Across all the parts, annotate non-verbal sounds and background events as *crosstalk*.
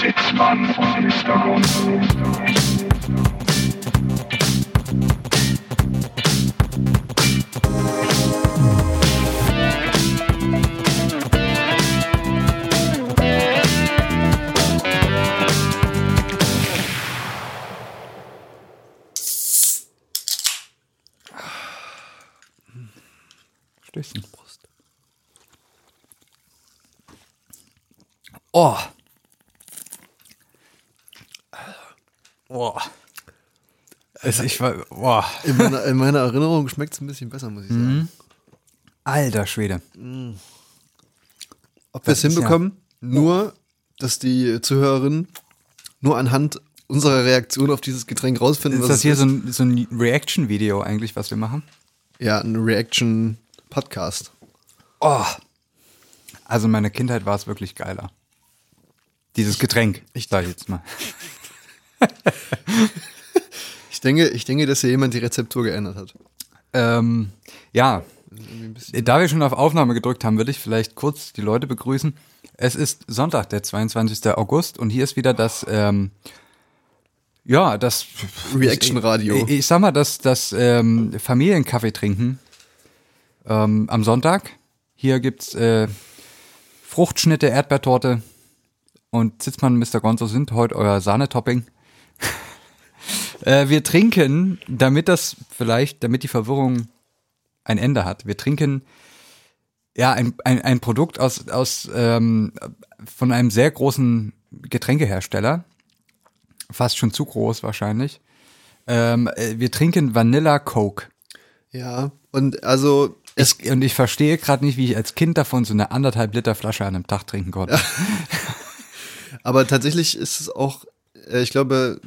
Sitzmann und Mr. Gonzo. Stößchen. Brust. Oh. Oh. Also ich war, boah. In meiner, in meiner Erinnerung schmeckt es ein bisschen besser, muss ich sagen. Alter Schwede. Ob wir es hinbekommen, nur, dass die Zuhörerinnen nur anhand unserer Reaktion auf dieses Getränk rausfinden, Ist was das es hier ist. so ein, so ein Reaction-Video eigentlich, was wir machen? Ja, ein Reaction-Podcast. Oh. Also in meiner Kindheit war es wirklich geiler. Dieses Getränk, ich sag jetzt mal. *laughs* *laughs* Ich denke, ich denke, dass hier jemand die Rezeptur geändert hat. Ähm, ja, da wir schon auf Aufnahme gedrückt haben, würde ich vielleicht kurz die Leute begrüßen. Es ist Sonntag, der 22. August und hier ist wieder das, ähm, ja, das Reaction-Radio. Ich, ich sag mal, das, das ähm, Familienkaffee trinken ähm, am Sonntag. Hier gibt's äh, Fruchtschnitte, Erdbeertorte und Sitzmann und Mr. Gonzo sind heute euer Sahnetopping. Äh, wir trinken, damit das vielleicht, damit die Verwirrung ein Ende hat. Wir trinken ja ein, ein, ein Produkt aus, aus ähm, von einem sehr großen Getränkehersteller. Fast schon zu groß wahrscheinlich. Ähm, äh, wir trinken Vanilla Coke. Ja, und also es, Ich, und ich verstehe gerade nicht, wie ich als Kind davon so eine anderthalb Liter Flasche an einem Tag trinken konnte. *laughs* aber tatsächlich ist es auch, äh, ich glaube,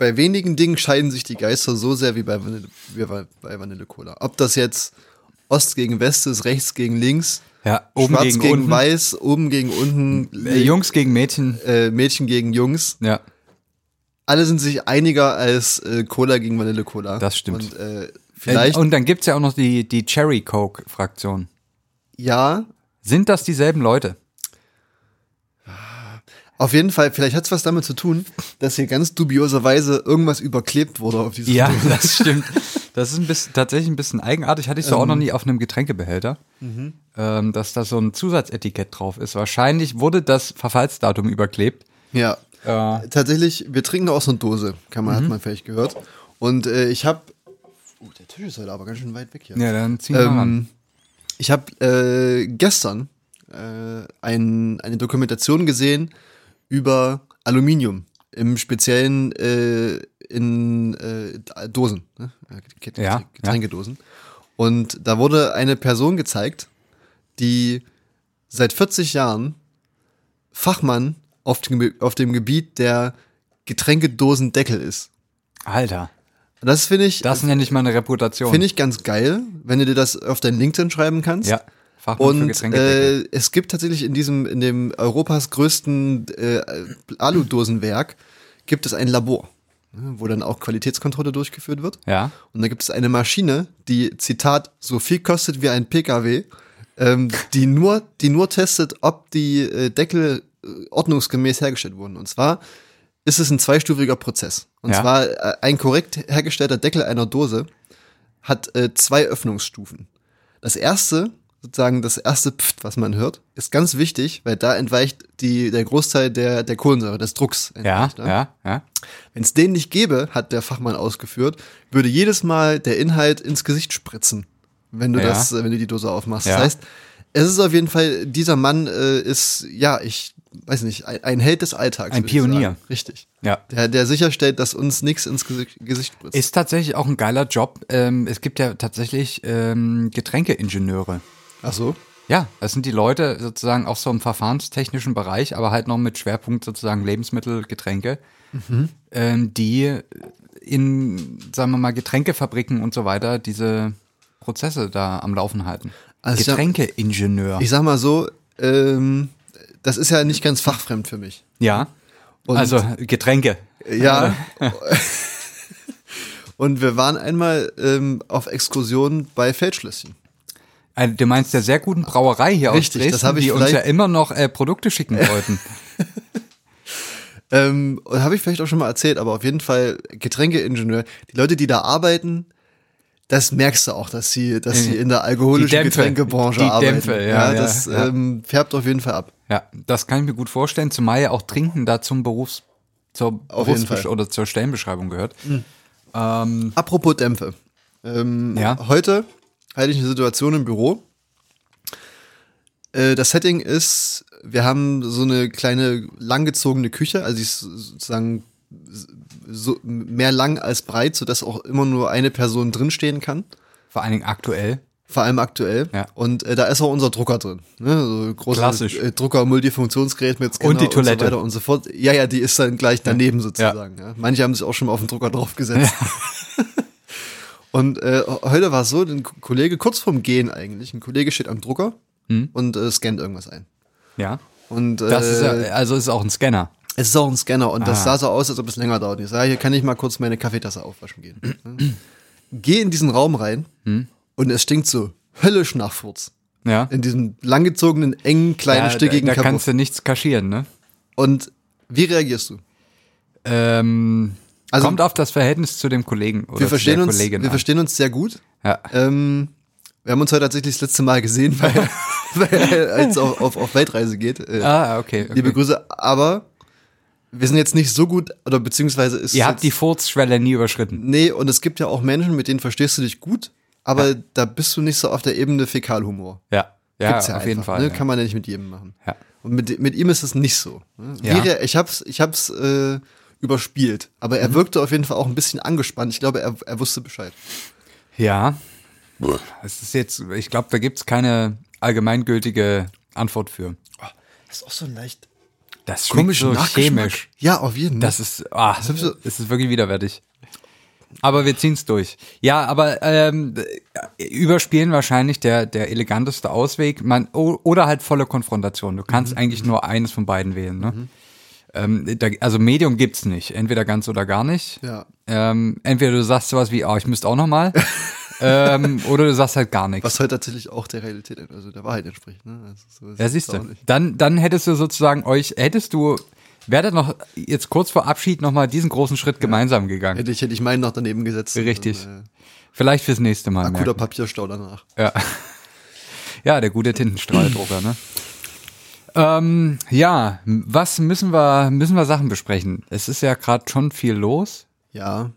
bei wenigen Dingen scheiden sich die Geister so sehr wie bei Vanille, wie bei bei Vanille Cola. Ob das jetzt Ost gegen West ist, rechts gegen links, Ja, oben schwarz gegen, gegen, weiß, oben gegen unten, Äh, Jungs gegen Mädchen. äh, Mädchen gegen Jungs. Ja. Alle sind sich einiger als äh, Cola gegen Vanille Cola. Das stimmt. Und äh, vielleicht, Äh, Und dann gibt's ja auch noch die, die Cherry Coke Fraktion. ja, Sind das dieselben Leute? Auf jeden Fall, vielleicht hat es was damit zu tun, dass hier ganz dubioserweise irgendwas überklebt wurde auf diese Ja, das stimmt. *laughs* Das ist ein bisschen, tatsächlich ein bisschen eigenartig. Hatte ich so auch Ähm. noch nie auf einem Getränkebehälter, Mhm. ähm, dass da so ein Zusatzetikett drauf ist. Wahrscheinlich wurde das Verfallsdatum überklebt. Ja. Äh, Tatsächlich, wir trinken aus einer Dose, kann man, hat Mhm. man vielleicht gehört. Und äh, ich habe, oh, der Tisch ist heute aber ganz schön weit weg hier. ja, dann ziehen wir ähm, ich habe äh, gestern äh, ein, eine Dokumentation gesehen über Aluminium, im Speziellen äh, in äh, Dosen, ne? Ja, ja. Getränkedosen. Und da wurde eine Person gezeigt, die seit 40 Jahren Fachmann auf dem, auf dem Gebiet der Getränkedosendeckel ist. Alter, Das finde ich, das nenne ich mal eine Reputation. finde ich ganz geil, wenn du dir das auf dein LinkedIn schreiben kannst. Ja, Fachmann Und äh, es gibt tatsächlich in diesem, in dem Europas größten äh, Aludosenwerk gibt es ein Labor, ne, wo dann auch Qualitätskontrolle durchgeführt wird. ja, Und da gibt es eine Maschine, die, Zitat, so viel kostet wie ein PKW, ähm, die nur, die nur testet, ob die äh, Deckel äh, ordnungsgemäß hergestellt wurden. Und zwar ist es ein zweistufiger Prozess. Und Ja. zwar äh, ein korrekt hergestellter Deckel einer Dose hat äh, zwei Öffnungsstufen. Das erste, sozusagen das erste Pft, was man hört, ist ganz wichtig, weil da entweicht die, der Großteil der, der Kohlensäure, des Drucks. ja, entweicht, ne? ja, ja. Wenn es den nicht gäbe, hat der Fachmann ausgeführt, würde jedes Mal der Inhalt ins Gesicht spritzen, wenn du Ja. das, wenn du die Dose aufmachst. Ja. Das heißt, es ist auf jeden Fall, dieser Mann äh, ist, ja, ich weiß nicht, ein, ein Held des Alltags. Ein Pionier. Richtig. Ja. Der, der sicherstellt, dass uns nichts ins Gesicht, Gesicht spritzt. Ist tatsächlich auch ein geiler Job. Ähm, es gibt ja tatsächlich ähm, Getränkeingenieure. Ach so. Ja, das sind die Leute sozusagen auch so im verfahrenstechnischen Bereich, aber halt noch mit Schwerpunkt sozusagen Lebensmittel, Getränke, ähm, die in, sagen wir mal, Getränkefabriken und so weiter diese Prozesse da am Laufen halten. Also ich Getränkeingenieur. Ich sag mal so, ähm, das ist ja nicht ganz fachfremd für mich. ja. Und- also Getränke. Ja. *laughs* Und wir waren einmal ähm, auf Exkursion bei Feldschlösschen. Also, du meinst der sehr guten Brauerei hier Richtig, aus das Dresden, hab ich die uns ja immer noch äh, Produkte schicken *laughs* wollten. Ähm, Habe ich vielleicht auch schon mal erzählt, aber auf jeden Fall Getränkeingenieur. Die Leute, die da arbeiten, das merkst du auch, dass sie, dass sie in der alkoholischen Dämpfe. Getränkebranche Die arbeiten. Dämpfe, ja, ja, das ja. Ähm, färbt auf jeden Fall ab. Ja, das kann ich mir gut vorstellen, zumal ja auch Trinken da zum Berufs, zur Auf jeden Fall. oder zur Stellenbeschreibung gehört. Ähm, Apropos Dämpfe. Ähm, Ja. Heute hatte ich eine Situation im Büro. Äh, das Setting ist, wir haben so eine kleine langgezogene Küche, also die ist sozusagen so mehr lang als breit, sodass auch immer nur eine Person drinstehen kann. vor allen Dingen aktuell. Vor allem aktuell. Ja. Und äh, da ist auch unser Drucker drin. Ne? So großes Klassisch. äh, Drucker-Multifunktionsgerät mit Scanner Und die Toilette. und so weiter und so fort. Ja, ja, die ist dann gleich daneben sozusagen. Ja. Manche haben sich auch schon mal auf den Drucker draufgesetzt. *laughs* und äh, heute war es so, ein Kollege, kurz vorm Gehen eigentlich, ein Kollege steht am Drucker und äh, scannt irgendwas ein. Ja. Und äh, Das ist ja, also ist auch ein Scanner. es ist auch ein Scanner und das Ah. sah so aus, als ob es länger dauert. Ich sage, hier kann ich mal kurz meine Kaffeetasse aufwaschen gehen. Geh in diesen Raum rein Hm? und es stinkt so höllisch nach Furz. Ja. In diesem langgezogenen, engen, kleinen, ja, stickigen da, da kannst du nichts kaschieren, ne? Und wie reagierst du? Ähm, Also- kommt auf das Verhältnis zu dem Kollegen oder Wir verstehen, uns, Kollegin wir an. verstehen uns sehr gut. Ja. Ähm, wir haben uns heute tatsächlich das letzte Mal gesehen, weil, *laughs* weil er jetzt auf, auf, auf Weltreise geht. Äh, Ah, okay. okay. Liebe Grüße, aber wir sind jetzt nicht so gut, oder beziehungsweise ist Ihr habt die Furzschwelle nie überschritten. Nee, und es gibt ja auch Menschen, mit denen verstehst du dich gut, aber da bist du nicht so auf der Ebene Fäkalhumor. Ja. Ja, Gibt's ja auf einfach, jeden Fall. Ne? ja. Kann man ja nicht mit jedem machen. Ja. Und mit, mit ihm ist es nicht so. Ne? Ja. Ich hab's, ich hab's äh, überspielt. Aber Mhm. er wirkte auf jeden Fall auch ein bisschen angespannt. Ich glaube, er, er wusste Bescheid. Ja. Es ist jetzt, ich glaube, da gibt's keine allgemeingültige Antwort für. Das ist auch so leicht Das komisch so chemisch. Ja, auf jeden Fall. Das ist, ah, hab ich so- es ist wirklich widerwärtig. Aber wir ziehen's durch. Ja, aber ähm, überspielen wahrscheinlich der der eleganteste Ausweg. Man oder halt volle Konfrontation. Du Mhm. kannst eigentlich nur eines von beiden wählen. Ne? Ähm, da, also Medium gibt's nicht. Entweder ganz oder gar nicht. Ja. Ähm, entweder du sagst sowas wie, oh, ich müsste auch noch mal. *laughs* ähm, oder du sagst halt gar nichts. Was heute tatsächlich auch der Realität, also der Wahrheit entspricht. Ne? Also so Ja, siehst du. Dann, dann hättest du sozusagen euch, hättest du, werdet noch jetzt kurz vor Abschied nochmal diesen großen Schritt gemeinsam gegangen. Hätte ich, hätte ich meinen noch daneben gesetzt. Richtig. Und, Vielleicht fürs nächste Mal. äh, akuter merken. Papierstau danach. Ja. *laughs* ja, der gute Tintenstrahldrucker, ne? *laughs* Ähm, ja, was müssen wir, müssen wir Sachen besprechen? Es ist ja gerade schon viel los. Ja.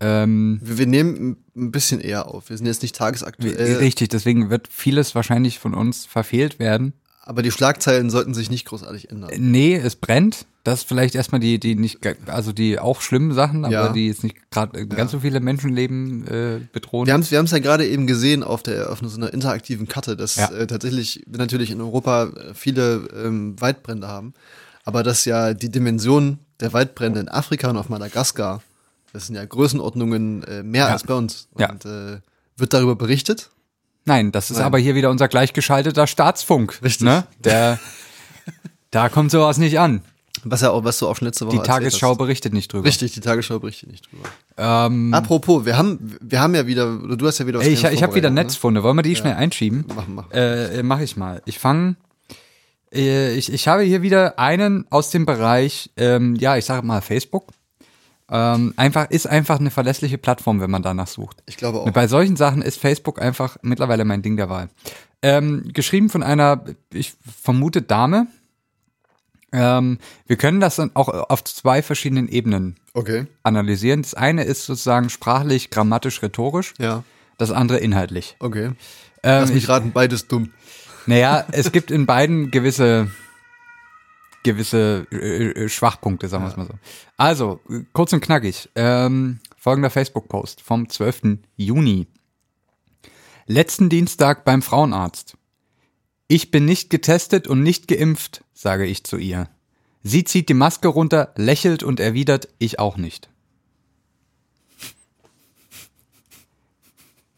Ähm, Wir, wir nehmen ein bisschen eher auf. Wir sind jetzt nicht tagesaktuell. richtig, deswegen wird vieles wahrscheinlich von uns verfehlt werden. Aber die Schlagzeilen sollten sich nicht großartig ändern. Nee, es brennt. Das ist vielleicht erstmal die, die nicht, also die auch schlimmen Sachen, aber Ja. die jetzt nicht gerade ganz so viele Menschenleben äh, bedrohen. Wir haben es wir haben's ja gerade eben gesehen auf der auf so einer interaktiven Karte, dass Ja. äh, tatsächlich natürlich in Europa äh, viele ähm, Waldbrände haben, aber dass ja die Dimension der Waldbrände in Afrika und auf Madagaskar, das sind ja Größenordnungen äh, mehr Ja. als bei uns. Ja. Und äh, wird darüber berichtet? Nein, das ist Nein. aber hier wieder unser gleichgeschalteter Staatsfunk. Richtig. Ne? Der, da kommt sowas nicht an. Was ja auch, was du auch schon letzte Woche Die Tagesschau berichtet nicht drüber. Richtig, die Tagesschau berichtet nicht drüber. Ähm, Apropos, wir haben, wir haben ja wieder, oder du hast ja wieder was ich, ich habe wieder vorbereitet, Netzfunde. Wollen wir die schnell einschieben? Ne? Machen, machen. Äh, mach ich mal. Ich fange. Äh, ich, ich habe hier wieder einen aus dem Bereich, ähm, ja, ich sage mal Facebook. Ähm, einfach ist einfach eine verlässliche Plattform, wenn man danach sucht. Ich glaube auch. Bei solchen Sachen ist Facebook einfach mittlerweile mein Ding der Wahl. Ähm, geschrieben von einer, ich vermute Dame. Ähm, wir können das dann auch auf zwei verschiedenen Ebenen Okay. analysieren. Das eine ist sozusagen sprachlich, grammatisch, rhetorisch. Ja. Das andere inhaltlich. Okay. Ähm, Lass mich ich, raten, beides dumm. naja, es gibt in beiden gewisse gewisse äh, äh, Schwachpunkte, sagen wir es mal so. Also, kurz und knackig. Ähm, folgender Facebook-Post vom 12. Juni. Letzten Dienstag beim Frauenarzt. Ich bin nicht getestet und nicht geimpft, sage ich zu ihr. Sie zieht die Maske runter, lächelt und erwidert, ich auch nicht.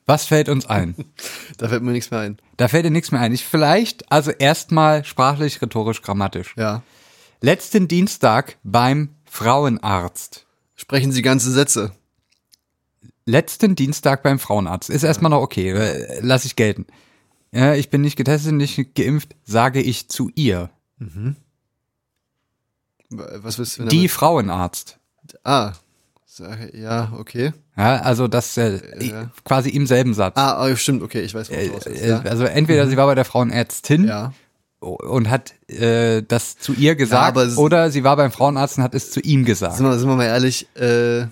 Was fällt uns ein? *laughs* Da fällt mir nichts mehr ein. Da fällt dir nichts mehr ein. Ich vielleicht, also erstmal sprachlich, rhetorisch, grammatisch. Ja. Letzten Dienstag beim Frauenarzt. Sprechen Sie ganze Sätze. Letzten Dienstag beim Frauenarzt. Ist erstmal noch okay, äh, lass ich gelten. Ja, ich bin nicht getestet, nicht geimpft, sage ich zu ihr. Was willst du? Die Frauenarzt. Ah. Ja, okay. Ja, also das äh, Ja. quasi im selben Satz. Ah, oh, stimmt, okay, ich weiß, worauf du willst. Äh, Ja. Also entweder sie war bei der Frauenärztin ja. und hat äh, das zu ihr gesagt, es- oder sie war beim Frauenarzt und hat es zu ihm gesagt. Sind wir, sind wir mal ehrlich, äh,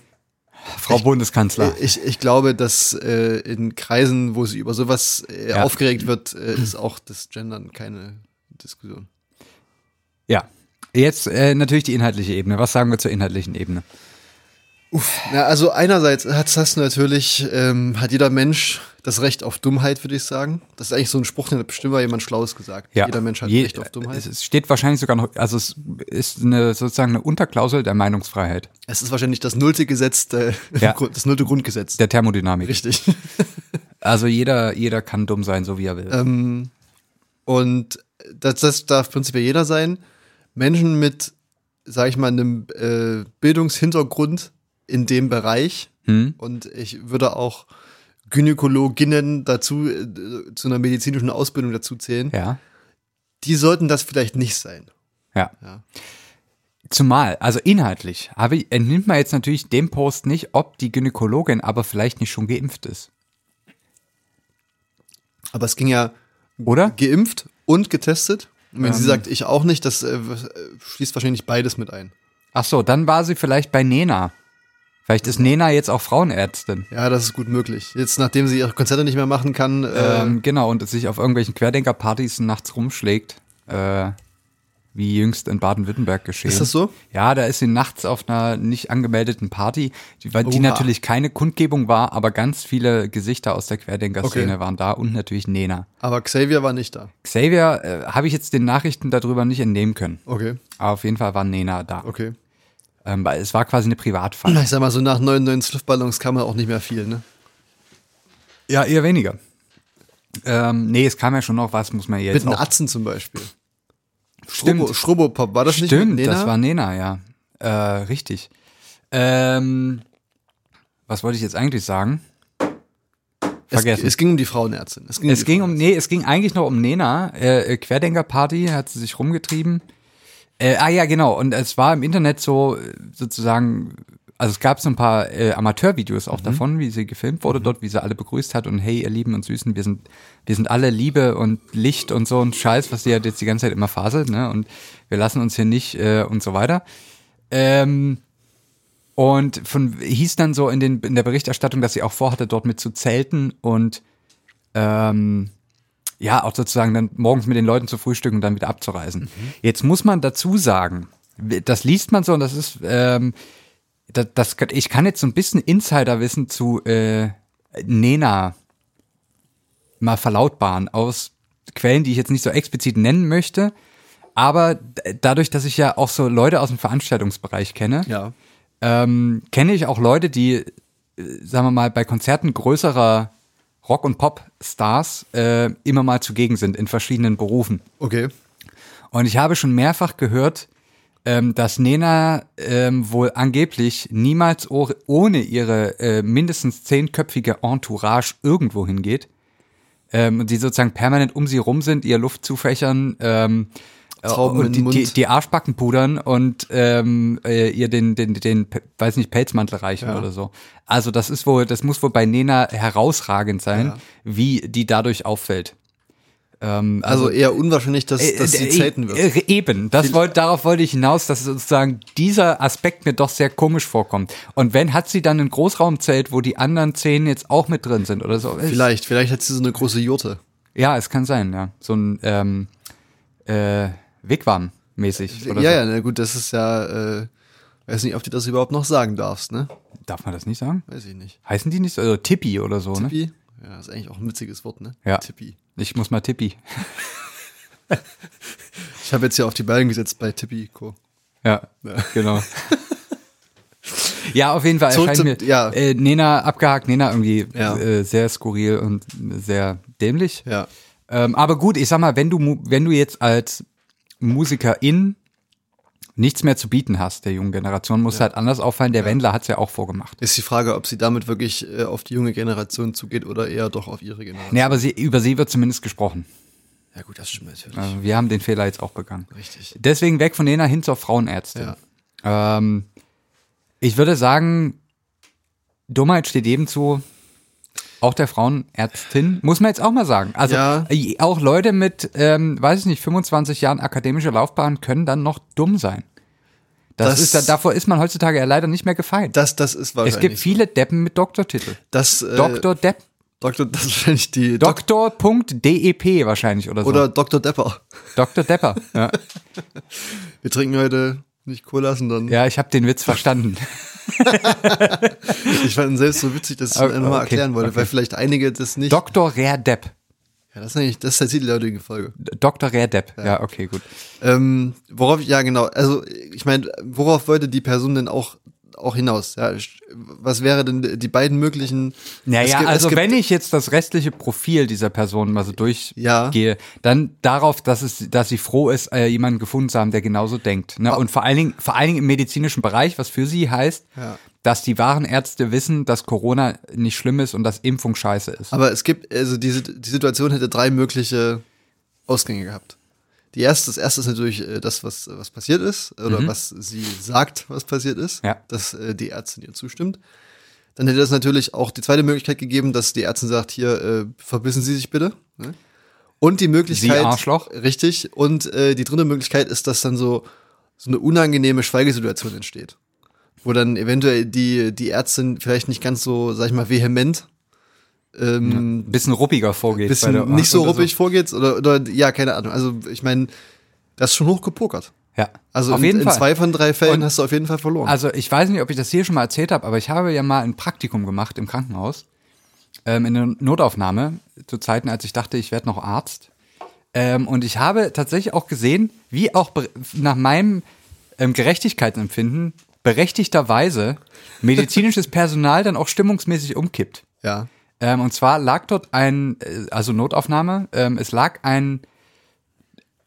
Frau Bundeskanzler. ich, ich glaube, dass äh, in Kreisen, wo sie über sowas äh, Ja. aufgeregt wird, äh, ist auch das Gendern keine Diskussion. Ja. Jetzt äh, natürlich die inhaltliche Ebene. Was sagen wir zur inhaltlichen Ebene? Ja, also einerseits hat, du natürlich, ähm, hat jeder Mensch das Recht auf Dummheit, würde ich sagen. Das ist eigentlich so ein Spruch, den hat bestimmt mal jemand Schlaues gesagt. Ja. Jeder Mensch hat Je- Recht auf Dummheit. Es es steht wahrscheinlich sogar noch, also es ist eine, sozusagen eine Unterklausel der Meinungsfreiheit, Es ist wahrscheinlich das nullte Gesetz, der, Ja. *laughs* das nullte Grundgesetz. der Thermodynamik. Richtig. *laughs* Also jeder, jeder kann dumm sein, so wie er will. ähm, und das, das darf prinzipiell jeder sein. Menschen mit, sag ich mal, einem äh, Bildungshintergrund in dem Bereich. Hm? Und ich würde auch Gynäkologinnen dazu, äh, zu einer medizinischen Ausbildung dazu zählen. Ja. Die sollten das vielleicht nicht sein. Ja. Ja. Zumal, also inhaltlich, habe ich, entnimmt man jetzt natürlich dem Post nicht, ob die Gynäkologin aber vielleicht nicht schon geimpft ist. Aber es ging ja Oder? geimpft und getestet. Und wenn sie Ähm. sagt, ich auch nicht, das äh, schließt wahrscheinlich beides mit ein. Ach so, dann war sie vielleicht bei Nena. Vielleicht ist Nena jetzt auch Frauenärztin. Ja, das ist gut möglich. Jetzt, nachdem sie ihre Konzerte nicht mehr machen kann, äh, Ähm, genau, und sich auf irgendwelchen Querdenkerpartys nachts rumschlägt. Äh, wie jüngst in Baden-Württemberg geschehen. ist das so? Ja, da ist sie nachts auf einer nicht angemeldeten Party, die, die Oha. natürlich keine Kundgebung war, aber ganz viele Gesichter aus der Querdenker-Szene Okay. waren da und natürlich Nena. Aber Xavier war nicht da. Xavier äh, habe ich jetzt den Nachrichten darüber nicht entnehmen können. Okay, Aber auf jeden Fall war Nena da. okay. Ähm, weil es war quasi eine Privatfeier. Ich sag mal, so nach 99 Luftballons kam ja auch nicht mehr viel, ne? Ja, eher weniger. Ähm, nee, es kam ja schon noch was, muss man jetzt Mit den. Atzen zum Beispiel. Stimmt. Strobopop, war das nicht Stimmt, mit Nena? das war Nena, ja. Äh, richtig. Ähm, was wollte ich jetzt eigentlich sagen? es, Vergessen. es ging um die Frauenärztin. Es ging, Es die ging um, nee, es ging eigentlich noch um Nena. Äh, Querdenker-Party hat sie sich rumgetrieben. Äh, ah ja, genau. Und es war im Internet so äh, sozusagen, also es gab so ein paar äh, Amateurvideos Mhm. auch davon, wie sie gefilmt wurde dort, wie sie alle begrüßt hat und hey, ihr Lieben und Süßen, wir sind, wir sind alle Liebe und Licht und so ein Scheiß, was sie halt jetzt die ganze Zeit immer faselt, ne? Und wir lassen uns hier nicht äh, und so weiter. Ähm, und von hieß dann so in, den, in der Berichterstattung, dass sie auch vorhatte, dort mit zu zelten und ähm, ja, auch sozusagen dann morgens mit den Leuten zu frühstücken und dann wieder abzureisen. Jetzt muss man dazu sagen, das liest man so und das ist, ähm, das, das, ich kann jetzt so ein bisschen Insiderwissen zu äh, Nena mal verlautbaren aus Quellen, die ich jetzt nicht so explizit nennen möchte, aber dadurch, dass ich ja auch so Leute aus dem Veranstaltungsbereich kenne, Ja. ähm, kenne ich auch Leute, die, äh, sagen wir mal, bei Konzerten größerer Rock- und Pop-Stars äh, immer mal zugegen sind in verschiedenen Berufen. Okay. Und ich habe schon mehrfach gehört, ähm, dass Nena ähm, wohl angeblich niemals oh, ohne ihre äh, mindestens zehnköpfige Entourage irgendwo hingeht. Ähm, und die sozusagen permanent um sie rum sind, ihr Luft zufächern, ähm, äh, Trauben und in die, die, die Arschbacken pudern und ähm, äh, ihr den, den, den, weiß nicht, Pelzmantel reichen Ja. oder so. Also das ist wohl, das muss wohl bei Nena herausragend sein, Ja. wie die dadurch auffällt. Ähm, Also eher unwahrscheinlich, dass, äh, dass sie äh, zelten wird. äh, Eben, das wollt, darauf wollte ich hinaus, dass sozusagen dieser Aspekt mir doch sehr komisch vorkommt. Und wenn, hat sie dann ein Großraumzelt, wo die anderen zehn jetzt auch mit drin sind oder so? Vielleicht, vielleicht hat sie so eine große Jurte. Ja, es kann sein, ja. So ein ähm, äh, Wigwam-mäßig Ja, so. ja, na gut, das ist ja, äh, weiß nicht, ob du das überhaupt noch sagen darfst, ne? Darf man das nicht sagen? Weiß ich nicht. Heißen die nicht so? Also Tippi oder so, ne? Tippi? Ja, ist eigentlich auch ein witziges Wort, ne? Ja. Tippi. Ich muss mal Tippi. *laughs* Ich habe jetzt hier auf die Ballen gesetzt bei Tippi Co. Ja, genau. *laughs* Ja, auf jeden Fall erscheint mir ja. äh, Nena abgehakt, Nena irgendwie Ja. äh, sehr skurril und sehr dämlich. Ja. Ähm, aber gut, ich sag mal, wenn du wenn du jetzt als Musikerin nichts mehr zu bieten hast, der jungen Generation, muss halt anders auffallen. Der Wendler hat's ja auch vorgemacht. Ist die Frage, ob sie damit wirklich äh, auf die junge Generation zugeht oder eher doch auf ihre Generation. Nee, aber sie, über sie wird zumindest gesprochen. Ja, gut, das stimmt natürlich. Also wir haben den Fehler jetzt auch begangen. Richtig. Deswegen weg von Lena hin zur Frauenärztin. Ähm, ich würde sagen, Dummheit steht jedem zu. Auch der Frauenärztin, muss man jetzt auch mal sagen. Also Ja. äh, auch Leute mit, ähm, weiß ich nicht, 25 Jahren akademische Laufbahn können dann noch dumm sein. Das, Das- ist, da- davor ist man heutzutage ja leider nicht mehr gefeit. Das, das ist wahrscheinlich. es gibt viele Deppen mit Doktortitel. das, äh, Doktor Depp. Doktor, das ist wahrscheinlich die Dok Doktor.dep wahrscheinlich oder so. oder Dr. Depper. Dr. Depper. Ja, *laughs* Wir trinken heute nicht Cola, sondern ja ich habe den Witz verstanden. *laughs* ich fand ihn selbst so witzig, dass ich ihn nochmal okay, erklären wollte, okay. weil vielleicht einige das nicht. Dr. Rare Depp. ja, das ist eigentlich, das ist der Titel der heutigen Folge. Dr. Rare Depp. Ja, okay, gut. Ähm, worauf, ja genau, also ich meine, worauf wollte die Person denn auch, auch hinaus? Ja, was wäre denn die beiden möglichen? Naja, gibt- also wenn ich jetzt das restliche Profil dieser Person mal so durchgehe, Ja. dann darauf, dass es, dass sie froh ist, äh, jemanden gefunden zu haben, der genauso denkt. Ne? Und vor allen Dingen, vor allen Dingen im medizinischen Bereich, was für sie heißt, Ja. dass die wahren Ärzte wissen, dass Corona nicht schlimm ist und dass Impfung scheiße ist. Aber es gibt, also diese, die Situation hätte drei mögliche Ausgänge gehabt. Die erste, das erste ist natürlich äh, das, was, was passiert ist, oder was sie sagt, was passiert ist, Mhm. Ja. dass äh, die Ärztin ihr zustimmt. Dann hätte es natürlich auch die zweite Möglichkeit gegeben, dass die Ärztin sagt, hier, äh, verbissen Sie sich bitte. Ne? Und die Möglichkeit. Sie Arschloch. Richtig. Und äh, die dritte Möglichkeit ist, dass dann so, so eine unangenehme Schweigesituation entsteht. Wo dann eventuell die, die Ärztin vielleicht nicht ganz so, sag ich mal, vehement ähm, Ein bisschen ruppiger vorgeht. bisschen der- nicht so ruppig vorgeht oder, oder ja, keine Ahnung. Also ich meine, das ist schon hochgepokert. Ja, Also auf in, jeden in Fall. zwei von drei Fällen Und- hast du auf jeden Fall verloren. Also ich weiß nicht, ob ich das hier schon mal erzählt habe, aber ich habe ja mal ein Praktikum gemacht im Krankenhaus, ähm, in der Notaufnahme, zu Zeiten, als ich dachte, ich werde noch Arzt. Ähm, und ich habe tatsächlich auch gesehen, wie auch nach meinem ähm, Gerechtigkeitsempfinden berechtigterweise *laughs* medizinisches Personal dann auch stimmungsmäßig umkippt. ja. Ähm, und zwar lag dort ein, äh, also Notaufnahme, ähm, es lag ein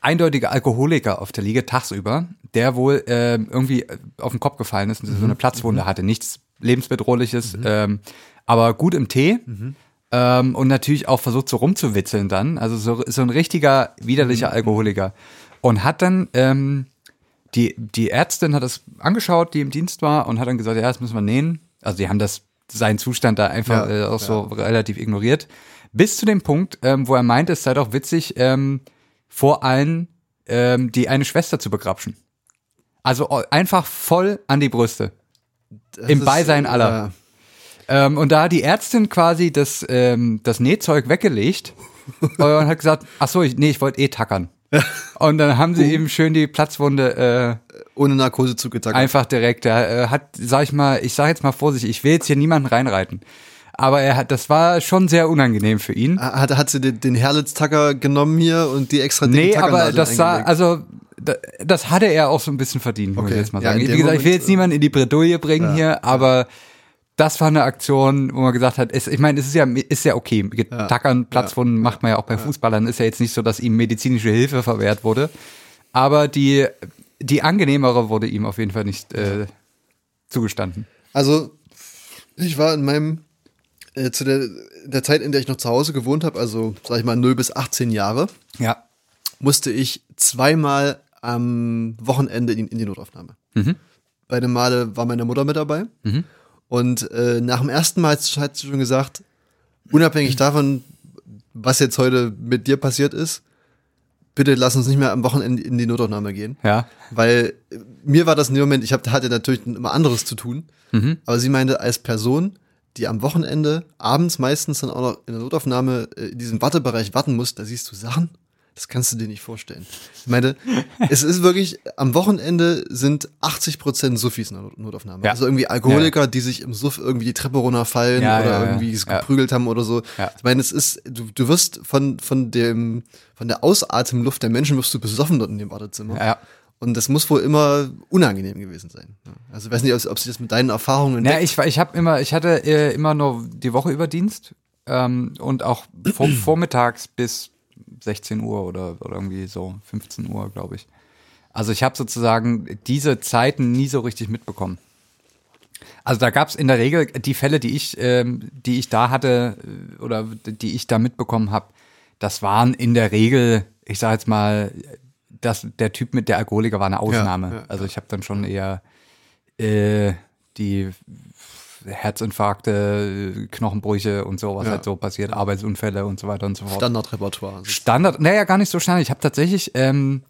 eindeutiger Alkoholiker auf der Liege tagsüber, der wohl ähm, irgendwie äh, auf den Kopf gefallen ist und so eine Platzwunde hatte. Nichts lebensbedrohliches, ähm, aber gut im Tee. Ähm, und natürlich auch versucht so rumzuwitzeln dann. Also so, so ein richtiger widerlicher Alkoholiker. Und hat dann, ähm, die, die Ärztin hat das angeschaut, die im Dienst war, und hat dann gesagt, ja, das müssen wir nähen. Also die haben das, seinen Zustand da einfach Ja, äh, auch so relativ ignoriert. Bis zu dem Punkt, ähm, wo er meinte, es sei doch witzig, ähm, vor allen ähm, die eine Schwester zu begrapschen. Also o- einfach voll an die Brüste. Das Im Beisein äh, aller. Ähm, und da hat die Ärztin quasi das, ähm, das Nähzeug weggelegt *laughs* und hat gesagt, ach so, ich, nee, ich wollte eh tackern. *laughs* Und dann haben Uh. sie eben schön die Platzwunde äh, ohne Narkose zugetackert. einfach direkt. Er äh, hat, sag ich mal, ich sag jetzt mal vorsichtig, ich will jetzt hier niemanden reinreiten. Aber er hat, das war schon sehr unangenehm für ihn. Hat, hat sie den, den Herlitz-Tacker genommen hier und die extra dicken Nee, aber das sah, also da- das hatte er auch so ein bisschen verdient, muss Okay. ich jetzt mal Ja, sagen. in Wie gesagt, ich will Moment, jetzt niemanden in die Bredouille bringen hier, aber das war eine Aktion, wo man gesagt hat, es, ich meine, es ist ja, ist ja okay. Tackern, Platzwunden macht man ja auch bei Fußballern. Ist ja jetzt nicht so, dass ihm medizinische Hilfe verwehrt wurde. Aber die, die angenehmere wurde ihm auf jeden Fall nicht äh, zugestanden. Also, ich war in meinem, äh, zu der, der Zeit, in der ich noch zu Hause gewohnt habe, also sag ich mal 0 bis 18 Jahre, Ja. musste ich zweimal am Wochenende in, in die Notaufnahme. Beide Male war meine Mutter mit dabei. Und äh, nach dem ersten Mal hat sie schon gesagt, unabhängig davon, was jetzt heute mit dir passiert ist, bitte lass uns nicht mehr am Wochenende in die Notaufnahme gehen. Ja. Weil äh, mir war das in dem Moment, ich hab, hatte natürlich immer anderes zu tun. Aber sie meinte, als Person, die am Wochenende abends meistens dann auch noch in der Notaufnahme äh, in diesem Wartebereich warten muss, da siehst du Sachen, das kannst du dir nicht vorstellen. Ich meine, es ist wirklich, am Wochenende sind 80 Prozent Suffis in der Not- Notaufnahme. Ja. Also irgendwie Alkoholiker, die sich im Suff irgendwie die Treppe runterfallen Ja, oder ja, ja. irgendwie es Ja. geprügelt haben oder so. Ja. Ich meine, es ist, du, du wirst von, von dem, von der Ausatemluft der Menschen wirst du besoffen dort in dem Wartezimmer. Ja. Und das muss wohl immer unangenehm gewesen sein. Ja. Also ich weiß nicht, ob, ob sich das mit deinen Erfahrungen Ja, ich, war- ich habe immer, ich hatte äh, immer nur die Woche über Dienst ähm, und auch vor, *clears throat* vormittags bis 16 Uhr oder, oder irgendwie so 15 Uhr, glaube ich. Also ich habe sozusagen diese Zeiten nie so richtig mitbekommen. Also da gab es in der Regel die Fälle, die ich, ähm, die ich da hatte äh, oder die ich da mitbekommen habe, das waren in der Regel, ich sag jetzt mal, das, der Typ mit der Alkoholiker war eine Ausnahme. Ja, ja, also ich habe dann schon eher äh, die Herzinfarkte, Knochenbrüche und so, was Ja. halt so passiert, Arbeitsunfälle und so weiter und so fort. Standardrepertoire. Standard, naja, gar nicht so standard. Ich habe tatsächlich ähm,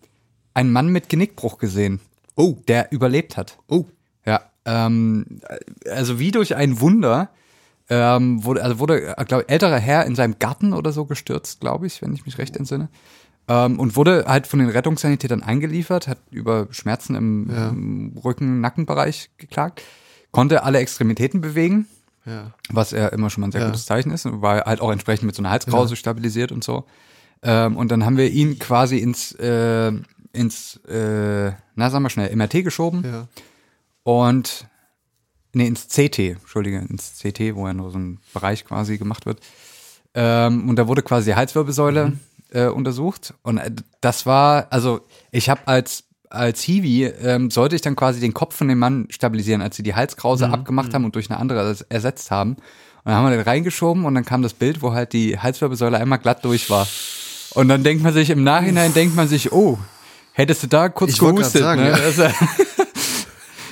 einen Mann mit Genickbruch gesehen, Oh, der überlebt hat. oh. Ja, ähm, also wie durch ein Wunder ähm, wurde, also wurde, glaube älterer Herr in seinem Garten oder so gestürzt, glaube ich, wenn ich mich recht entsinne. Ähm, und wurde halt von den Rettungssanitätern eingeliefert, hat über Schmerzen im, Ja. im Rücken-Nackenbereich geklagt, konnte alle Extremitäten bewegen, Ja. was ja immer schon mal ein sehr Ja. gutes Zeichen ist, war halt auch entsprechend mit so einer Halskrause stabilisiert und so. Ähm, und dann haben wir ihn quasi ins, äh, ins, äh, na sagen wir schnell, MRT geschoben Ja. und nee, ins CT, Entschuldige, ins CT, wo ja nur so ein Bereich quasi gemacht wird. Ähm, und da wurde quasi die Halswirbelsäule äh, untersucht. Und äh, das war, also ich habe als als Hiwi ähm, sollte ich dann quasi den Kopf von dem Mann stabilisieren, als sie die Halskrause abgemacht haben und durch eine andere ers- ersetzt haben. Und dann haben wir den reingeschoben und dann kam das Bild, wo halt die Halswirbelsäule einmal glatt durch war. Und dann denkt man sich, im Nachhinein denkt man sich, oh, hättest du da kurz Ich gehustet. grad sagen, ne? ja. Das,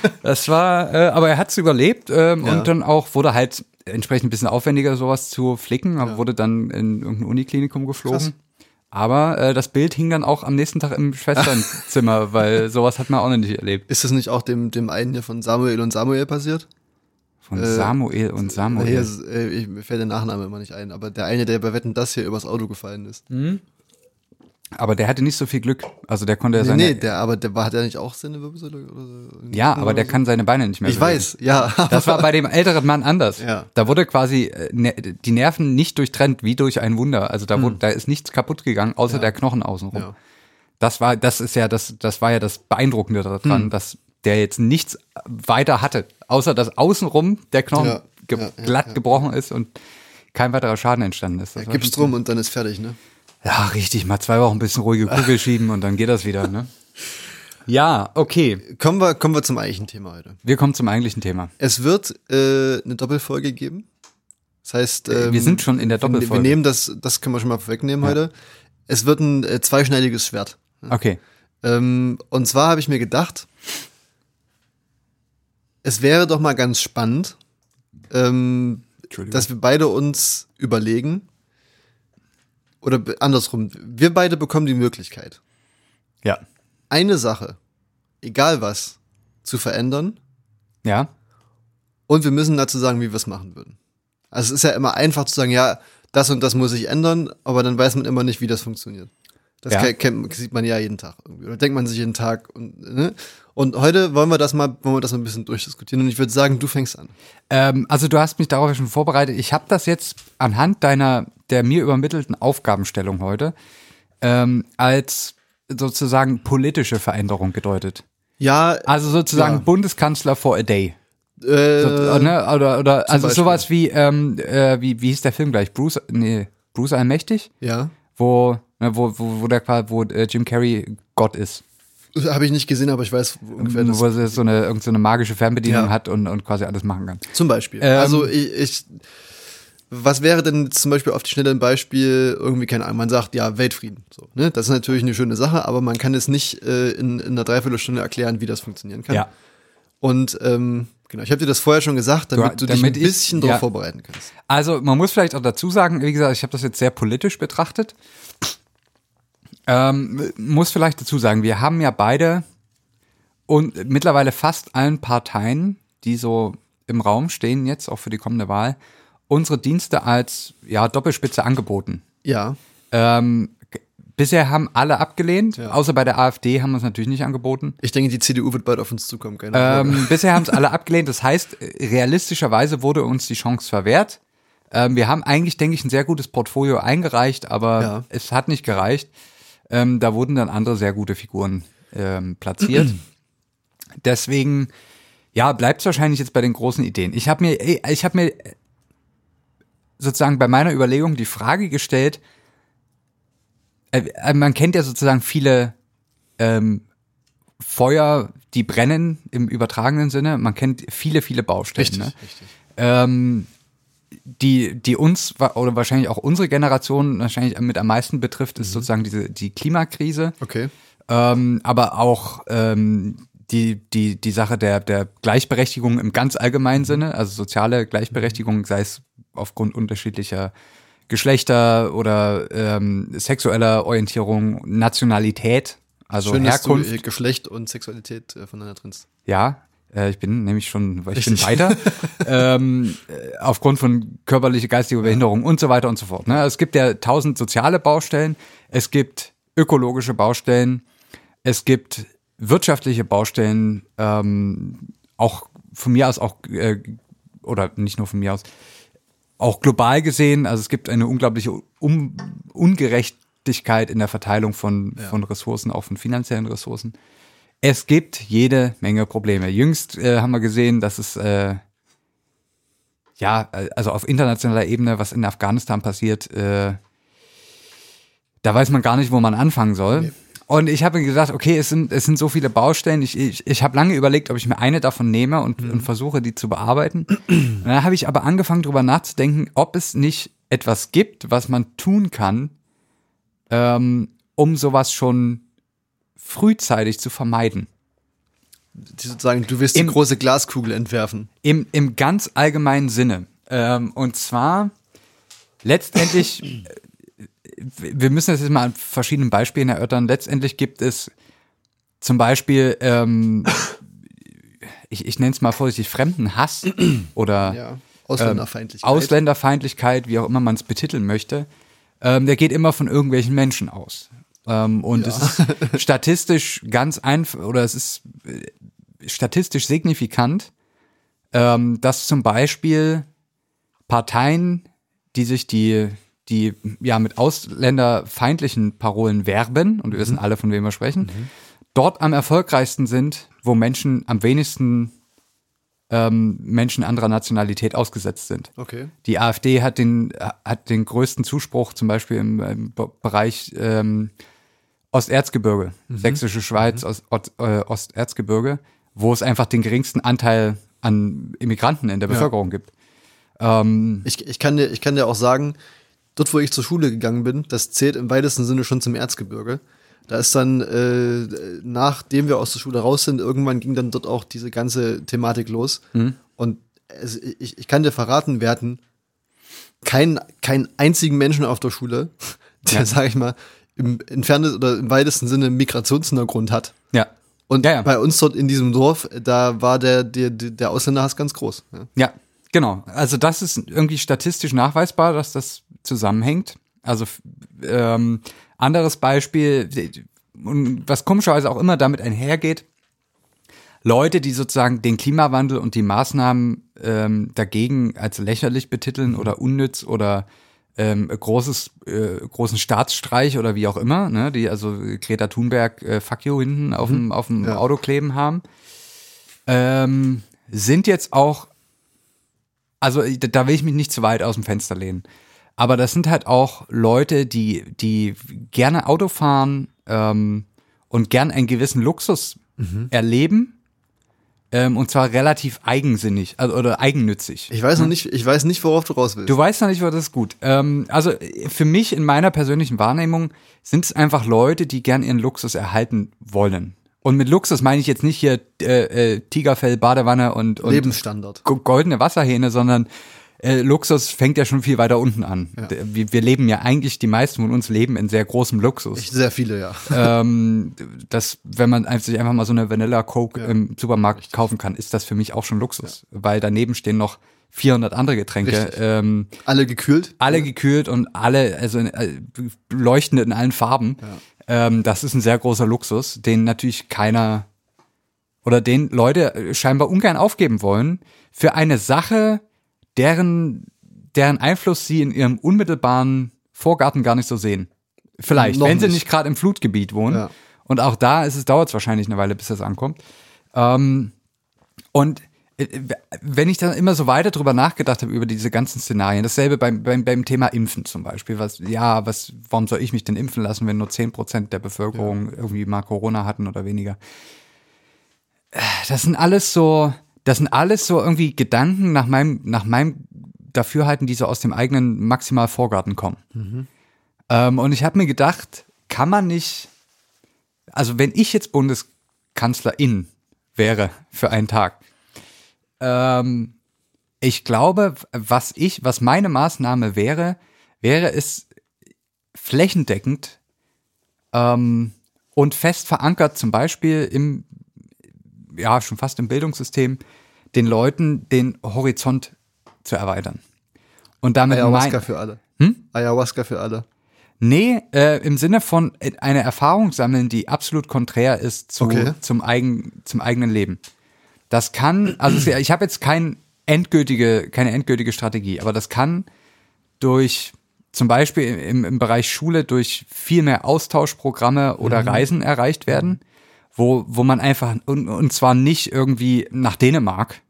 *laughs* das war, äh, aber er hat es überlebt ähm, Ja. und dann auch wurde halt entsprechend ein bisschen aufwendiger, sowas zu flicken, aber wurde dann in irgendein Uniklinikum geflogen. Krass. Aber äh, das Bild hing dann auch am nächsten Tag im Schwesternzimmer, *laughs* weil sowas hat man auch noch nicht erlebt. Ist das nicht auch dem, dem einen hier von Samuel und Samuel passiert? Von Äh, Samuel und Samuel. Hier ist, äh, ich, mir fällt der Nachname immer nicht ein, aber der eine, der bei Wetten das hier übers Auto gefallen ist. Aber der hatte nicht so viel Glück. Also der konnte ja Nee, seine. nee, der, aber der war, hat er nicht auch Sinnewirbelsäule oder so? ja, aber der kann seine Beine nicht mehr Ich bewegen. weiß, ja. *laughs* Das war bei dem älteren Mann anders. Ja. Da wurde quasi äh, ne, die Nerven nicht durchtrennt, wie durch ein Wunder. Also da, wurde, da ist nichts kaputt gegangen, außer der Knochen außenrum. Hm. Ja. Das war, das ist ja das, das war ja das Beeindruckende Hm. daran, dass der jetzt nichts weiter hatte, außer dass außenrum der Knochen Ja, ge ja, ja, glatt ja. gebrochen ist und kein weiterer Schaden entstanden ist. Das war Gib's drum und dann ist fertig, ne? Ja, richtig. Mal zwei Wochen ein bisschen ruhige Kugel *laughs* schieben und dann geht das wieder, ne? Ja, okay. Kommen wir, kommen wir zum eigentlichen Thema heute. Wir kommen zum eigentlichen Thema. Es wird äh, eine Doppelfolge geben. Das heißt, ähm, wir sind schon in der wir- Doppelfolge. Wir nehmen das, das können wir schon mal vorwegnehmen heute. Es wird ein äh, zweischneidiges Schwert. Okay. Ähm, und zwar habe ich mir gedacht, es wäre doch mal ganz spannend, ähm, dass wir beide uns überlegen, oder andersrum, wir beide bekommen die Möglichkeit, Ja. eine Sache, egal was, zu verändern Ja. und wir müssen dazu sagen, wie wir es machen würden. Also es ist ja immer einfach zu sagen, ja, das und das muss ich ändern, aber dann weiß man immer nicht, wie das funktioniert. Das Ja. ke- kennt, sieht man ja jeden Tag irgendwie. Oder denkt man sich jeden Tag. Und, ne? und heute wollen wir das mal, wollen wir das mal ein bisschen durchdiskutieren. Und ich würde sagen, du fängst an. Ähm, also du hast mich darauf schon vorbereitet. Ich habe das jetzt anhand deiner, der mir übermittelten Aufgabenstellung heute ähm, als sozusagen politische Veränderung gedeutet. Ja, Also sozusagen Ja. Bundeskanzler for a day. äh, So, ne? Oder, oder also Beispiel. sowas wie, ähm, äh, wie, wie hieß der Film gleich? Bruce, nee, Bruce Allmächtig? ja. Wo, ne, wo, wo, wo der quasi, wo äh, Jim Carrey Gott ist. Habe ich nicht gesehen, aber ich weiß wo ungefähr das. Wo er so eine, irgend so eine magische Fernbedienung Ja. hat und, und quasi alles machen kann. Zum Beispiel. Ähm, also ich, ich, was wäre denn zum Beispiel auf die Schnelle ein Beispiel, irgendwie, keine Ahnung, man sagt, ja, Weltfrieden. So, ne? Das ist natürlich eine schöne Sache, aber man kann es nicht äh, in, in einer Dreiviertelstunde erklären, wie das funktionieren kann. Und ähm, genau, ich habe dir das vorher schon gesagt, damit du, dich damit ein ich- bisschen darauf ja. vorbereiten kannst. Also man muss vielleicht auch dazu sagen, wie gesagt, ich habe das jetzt sehr politisch betrachtet. Ähm, muss vielleicht dazu sagen, wir haben ja beide und mittlerweile fast allen Parteien, die so im Raum stehen jetzt, auch für die kommende Wahl, unsere Dienste als ja, Doppelspitze angeboten. Ja. Ähm, bisher haben alle abgelehnt, Ja. außer bei der AfD haben wir es natürlich nicht angeboten. Ich denke, die CDU wird bald auf uns zukommen, keine. Ähm, bisher haben es alle abgelehnt. Das heißt, realistischerweise wurde uns die Chance verwehrt. Ähm, wir haben eigentlich, denke ich, ein sehr gutes Portfolio eingereicht, aber Ja. es hat nicht gereicht. Ähm, da wurden dann andere sehr gute Figuren ähm, platziert. *clears throat* Deswegen, ja, bleibt es wahrscheinlich jetzt bei den großen Ideen. Ich habe mir, ich habe mir sozusagen bei meiner Überlegung die Frage gestellt, äh, äh, man kennt ja sozusagen viele ähm, Feuer, die brennen im übertragenen Sinne. Man kennt viele, viele Baustellen. richtig, Ne? richtig. Ähm, die, die uns oder wahrscheinlich auch unsere Generation wahrscheinlich mit am meisten betrifft, Mhm. ist sozusagen diese die Klimakrise, Okay. ähm, aber auch ähm, die, die, die Sache der, der Gleichberechtigung im ganz allgemeinen Sinne, also soziale Gleichberechtigung, sei es aufgrund unterschiedlicher Geschlechter oder ähm, sexueller Orientierung, Nationalität, also Schön, dass Herkunft. du äh, Geschlecht und Sexualität äh, voneinander trennst. Ja, äh, ich bin nämlich schon, weil ich bin weiter, *laughs* ähm, äh, aufgrund von körperlicher, geistiger Behinderung und so weiter und so fort. Ne? Es gibt ja tausend soziale Baustellen, es gibt ökologische Baustellen, es gibt wirtschaftliche Baustellen, ähm, auch von mir aus auch, äh, oder nicht nur von mir aus, auch global gesehen, also es gibt eine unglaubliche um Ungerechtigkeit in der Verteilung von, von Ressourcen, auch von finanziellen Ressourcen. Es gibt jede Menge Probleme. Jüngst äh, haben wir gesehen, dass es äh, ja, äh, also auf internationaler Ebene, was in Afghanistan passiert, äh, da weiß man gar nicht, wo man anfangen soll. Und ich habe mir gesagt, okay, es sind, es sind so viele Baustellen. Ich, ich, ich habe lange überlegt, ob ich mir eine davon nehme und, und versuche, die zu bearbeiten. Und dann habe ich aber angefangen, darüber nachzudenken, ob es nicht etwas gibt, was man tun kann, ähm, um sowas schon frühzeitig zu vermeiden. Sozusagen, du wirst die Im- große Glaskugel entwerfen. Im, im ganz allgemeinen Sinne. Ähm, und zwar letztendlich, wir müssen das jetzt mal an verschiedenen Beispielen erörtern. Letztendlich gibt es zum Beispiel, ähm, ich, ich nenne es mal vorsichtig, Fremdenhass *clears throat* oder Ja. Ausländerfeindlichkeit. Ausländerfeindlichkeit, wie auch immer man es betiteln möchte, ähm, der geht immer von irgendwelchen Menschen aus. Ähm, und es ist *laughs* statistisch ganz einfach, oder es ist äh, statistisch signifikant, ähm, dass zum Beispiel Parteien, die sich die, die ja mit ausländerfeindlichen Parolen werben, und wir wissen alle, von wem wir sprechen, dort am erfolgreichsten sind, wo Menschen am wenigsten ähm, Menschen anderer Nationalität ausgesetzt sind. Okay. Die AfD hat den, hat den größten Zuspruch zum Beispiel im, im Be- Bereich ähm, Osterzgebirge, Sächsische Schweiz, Ost, Ost, äh, Osterzgebirge, wo es einfach den geringsten Anteil an Immigranten in der Bevölkerung gibt. Ähm, Ich, ich, kann dir, ich kann dir auch sagen, dort, wo ich zur Schule gegangen bin, das zählt im weitesten Sinne schon zum Erzgebirge. Da ist dann, äh, nachdem wir aus der Schule raus sind, irgendwann ging dann dort auch diese ganze Thematik los. Und es, ich, ich kann dir verraten, wir hatten keinen, keinen einzigen Menschen auf der Schule, *laughs* der, Ja. sag ich mal, im entferntesten oder im weitesten Sinne Migrationshintergrund hat. ja. Und Ja, ja. bei uns dort in diesem Dorf, da war der, der, der Ausländerhass ganz groß. Ja. Ja, genau. Also das ist irgendwie statistisch nachweisbar, dass das zusammenhängt. Also ähm, anderes Beispiel, und was komischerweise auch immer damit einhergeht, Leute, die sozusagen den Klimawandel und die Maßnahmen ähm, dagegen als lächerlich betiteln oder unnütz oder ähm, großes, äh, großen Staatsstreich oder wie auch immer, ne, die also Greta Thunberg äh, Fuck you hinten auf dem auf dem Ja. Auto kleben haben, ähm, sind jetzt auch, also da will ich mich nicht zu weit aus dem Fenster lehnen, aber das sind halt auch Leute, die die gerne Auto fahren ähm, und gern einen gewissen Luxus erleben. Ähm, und zwar relativ eigensinnig also, oder eigennützig. Ich weiß noch nicht, ich weiß nicht, worauf du raus willst. Du weißt noch nicht, was das ist gut. Ähm, also für mich in meiner persönlichen Wahrnehmung sind es einfach Leute, die gern ihren Luxus erhalten wollen. Und mit Luxus meine ich jetzt nicht hier äh, äh, Tigerfell, Badewanne und, und goldene Wasserhähne, sondern äh, Luxus fängt ja schon viel weiter unten an. D- Wir, wir leben ja eigentlich, die meisten von uns leben in sehr großem Luxus. Ich, sehr viele, ja. ähm, das, wenn man sich einfach mal so eine Vanilla Coke im Supermarkt kaufen kann, ist das für mich auch schon Luxus, weil daneben stehen noch 400 andere Getränke. Richtig. Ähm, Alle gekühlt. alle gekühlt und alle, also äh, leuchtend in allen Farben. Ähm, das ist ein sehr großer Luxus, den natürlich keiner oder den Leute äh, scheinbar ungern aufgeben wollen für eine Sache, deren, deren Einfluss sie in ihrem unmittelbaren Vorgarten gar nicht so sehen. Vielleicht, Noch wenn sie nicht. nicht gerade im Flutgebiet wohnen. Ja. Und auch da ist es, dauert es wahrscheinlich eine Weile, bis das ankommt. Ähm, und äh, wenn ich dann immer so weiter drüber nachgedacht habe über diese ganzen Szenarien, dasselbe beim, beim, beim Thema Impfen zum Beispiel, was, ja, was, warum soll ich mich denn impfen lassen, wenn nur 10% der Bevölkerung irgendwie mal Corona hatten oder weniger? Äh, Das sind alles so, das sind alles so irgendwie Gedanken nach meinem, nach meinem Dafürhalten, die so aus dem eigenen Maximal-Vorgarten kommen. Ähm, und ich habe mir gedacht, kann man nicht, also wenn ich jetzt Bundeskanzlerin wäre für einen Tag, ähm, ich glaube, was ich, was meine Maßnahme wäre, wäre es flächendeckend ähm, und fest verankert, zum Beispiel im, ja, schon fast im Bildungssystem, den Leuten den Horizont zu erweitern. Und damit Ayahuasca mein, für alle. Hm? Ayahuasca für alle. Nee, äh, im Sinne von äh, eine Erfahrung sammeln, die absolut konträr ist zu, Okay. zum, eigen, zum eigenen Leben. Das kann, also ich habe jetzt kein endgültige, keine endgültige Strategie, aber das kann durch zum Beispiel im, im Bereich Schule durch viel mehr Austauschprogramme oder Reisen erreicht werden, wo, wo man einfach, und, und zwar nicht irgendwie nach Dänemark,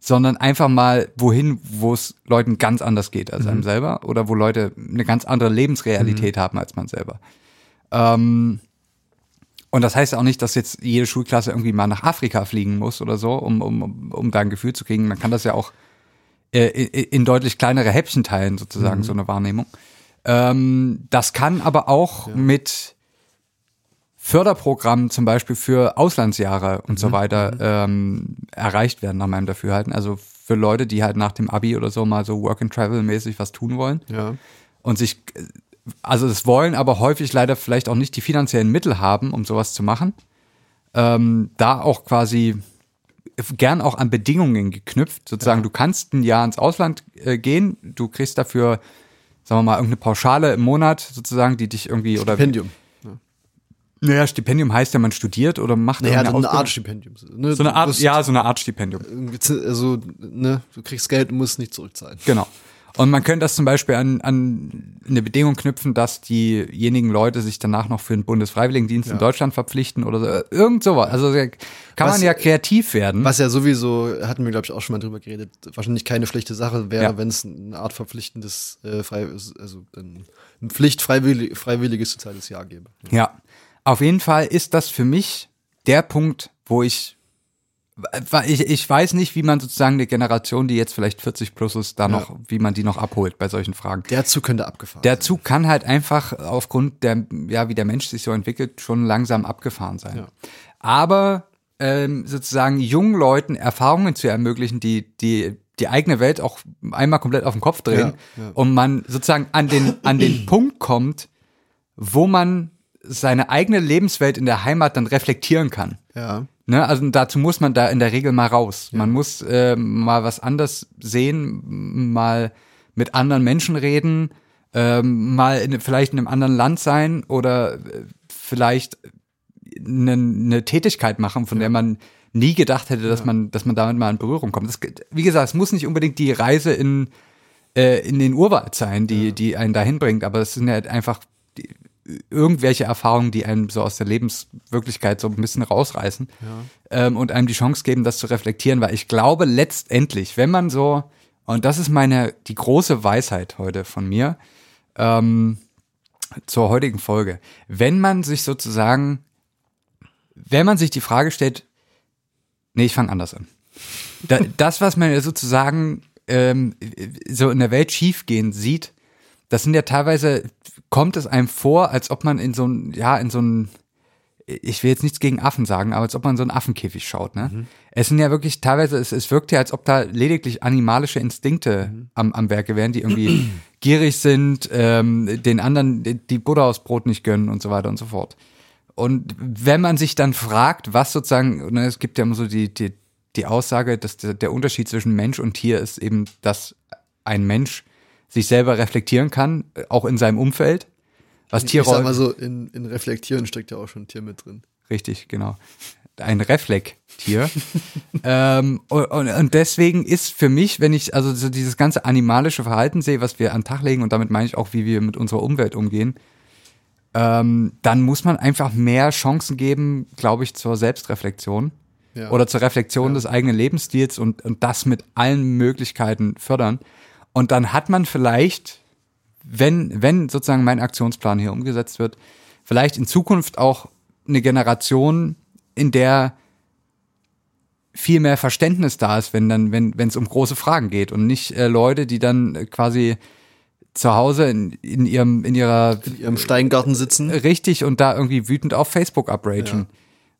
sondern einfach mal wohin, wo es Leuten ganz anders geht als einem selber oder wo Leute eine ganz andere Lebensrealität haben als man selber. Ähm, und das heißt auch nicht, dass jetzt jede Schulklasse irgendwie mal nach Afrika fliegen muss oder so, um, um, um- da ein Gefühl zu kriegen. Man kann das ja auch äh, in, deutlich kleinere Häppchen teilen, sozusagen, so eine Wahrnehmung. Ähm, das kann aber auch mit Förderprogrammen zum Beispiel für Auslandsjahre und so weiter ähm, erreicht werden, nach meinem Dafürhalten. Also für Leute, die halt nach dem Abi oder so mal so Work-and-Travel-mäßig was tun wollen Ja. und sich, also das wollen, aber häufig leider vielleicht auch nicht die finanziellen Mittel haben, um sowas zu machen. Ähm, da auch quasi gern auch an Bedingungen geknüpft. Sozusagen, du kannst ein Jahr ins Ausland äh, gehen, du kriegst dafür, sagen wir mal, irgendeine Pauschale im Monat sozusagen, die dich irgendwie oder Stipendium. Naja, Stipendium heißt ja, man studiert oder macht Naja, so irgendeine eine Art. Stipendium. Ne? So eine Art, ja, so eine Art Stipendium. Also, ne, du kriegst Geld und musst nicht zurückzahlen. Genau. Und man könnte das zum Beispiel an, an eine Bedingung knüpfen, dass diejenigen Leute sich danach noch für den Bundesfreiwilligendienst in Ja. Deutschland verpflichten oder so. Irgend sowas. Also kann Was- man ja kreativ werden. Was ja sowieso, hatten wir, glaube ich, auch schon mal drüber geredet, wahrscheinlich keine schlechte Sache wäre, Ja. wenn es eine Art verpflichtendes, äh, frei, also ein, ein Pflicht freiwillig, freiwilliges soziales Jahr gäbe. Ja, auf jeden Fall ist das für mich der Punkt, wo ich, ich, ich weiß nicht, wie man sozusagen eine Generation, die jetzt vielleicht 40 plus ist, da noch, wie man die noch abholt bei solchen Fragen. Der Zug könnte abgefahren Der Zug kann halt einfach aufgrund der, ja, wie der Mensch sich so entwickelt, schon langsam abgefahren sein. Ja. Aber ähm, sozusagen jungen Leuten Erfahrungen zu ermöglichen, die, die die eigene Welt auch einmal komplett auf den Kopf drehen Ja, ja. und man sozusagen an den, an den *clears throat* Punkt kommt, wo man seine eigene Lebenswelt in der Heimat dann reflektieren kann. Ja. Ne, also dazu muss man da in der Regel mal raus. Man muss äh, mal was anders sehen, mal mit anderen Menschen reden, ähm, mal in, vielleicht in einem anderen Land sein oder äh, vielleicht eine, eine Tätigkeit machen, von der man nie gedacht hätte, dass man, dass man damit mal in Berührung kommt. Das, wie gesagt, es muss nicht unbedingt die Reise in äh, in den Urwald sein, die die einen dahin bringt, aber es sind halt einfach irgendwelche Erfahrungen, die einem so aus der Lebenswirklichkeit so ein bisschen rausreißen ähm, und einem die Chance geben, das zu reflektieren, weil ich glaube letztendlich, wenn man so und das ist meine die große Weisheit heute von mir ähm, zur heutigen Folge, wenn man sich sozusagen, wenn man sich die Frage stellt, nee, ich fange anders an. Da, *laughs* das, was man ja sozusagen ähm, so in der Welt schiefgehen sieht, das sind ja teilweise, kommt es einem vor, als ob man in so ein, ja, in so ein, ich will jetzt nichts gegen Affen sagen, aber als ob man in so einen Affenkäfig schaut, ne? Es sind ja wirklich teilweise, es, es wirkt ja, als ob da lediglich animalische Instinkte am, am Werke wären, die irgendwie gierig sind, ähm, den anderen die, die Butter aus Brot nicht gönnen und so weiter und so fort. Und wenn man sich dann fragt, was sozusagen, ne, es gibt ja immer so die, die, die Aussage, dass der, der Unterschied zwischen Mensch und Tier ist eben, dass ein Mensch sich selber reflektieren kann, äh, auch in seinem Umfeld. Was Ich Tiere sag mal so, in, in Reflektieren steckt ja auch schon ein Tier mit drin. Richtig, genau. Ein Reflektier. *laughs* ähm, und, und, deswegen ist für mich, wenn ich also so dieses ganze animalische Verhalten sehe, was wir an den Tag legen, und damit meine ich auch, wie wir mit unserer Umwelt umgehen, ähm, dann muss man einfach mehr Chancen geben, glaube ich, zur Selbstreflexion Ja. oder zur Reflexion des eigenen Lebensstils und, und das mit allen Möglichkeiten fördern. Und dann hat man vielleicht, wenn, wenn sozusagen mein Aktionsplan hier umgesetzt wird, vielleicht in Zukunft auch eine Generation, in der viel mehr Verständnis da ist, wenn dann, wenn wenn es um große Fragen geht und nicht äh, Leute, die dann äh, quasi zu Hause in, in ihrem in ihrer In ihrem Steingarten sitzen. richtig und da irgendwie wütend auf Facebook upragen,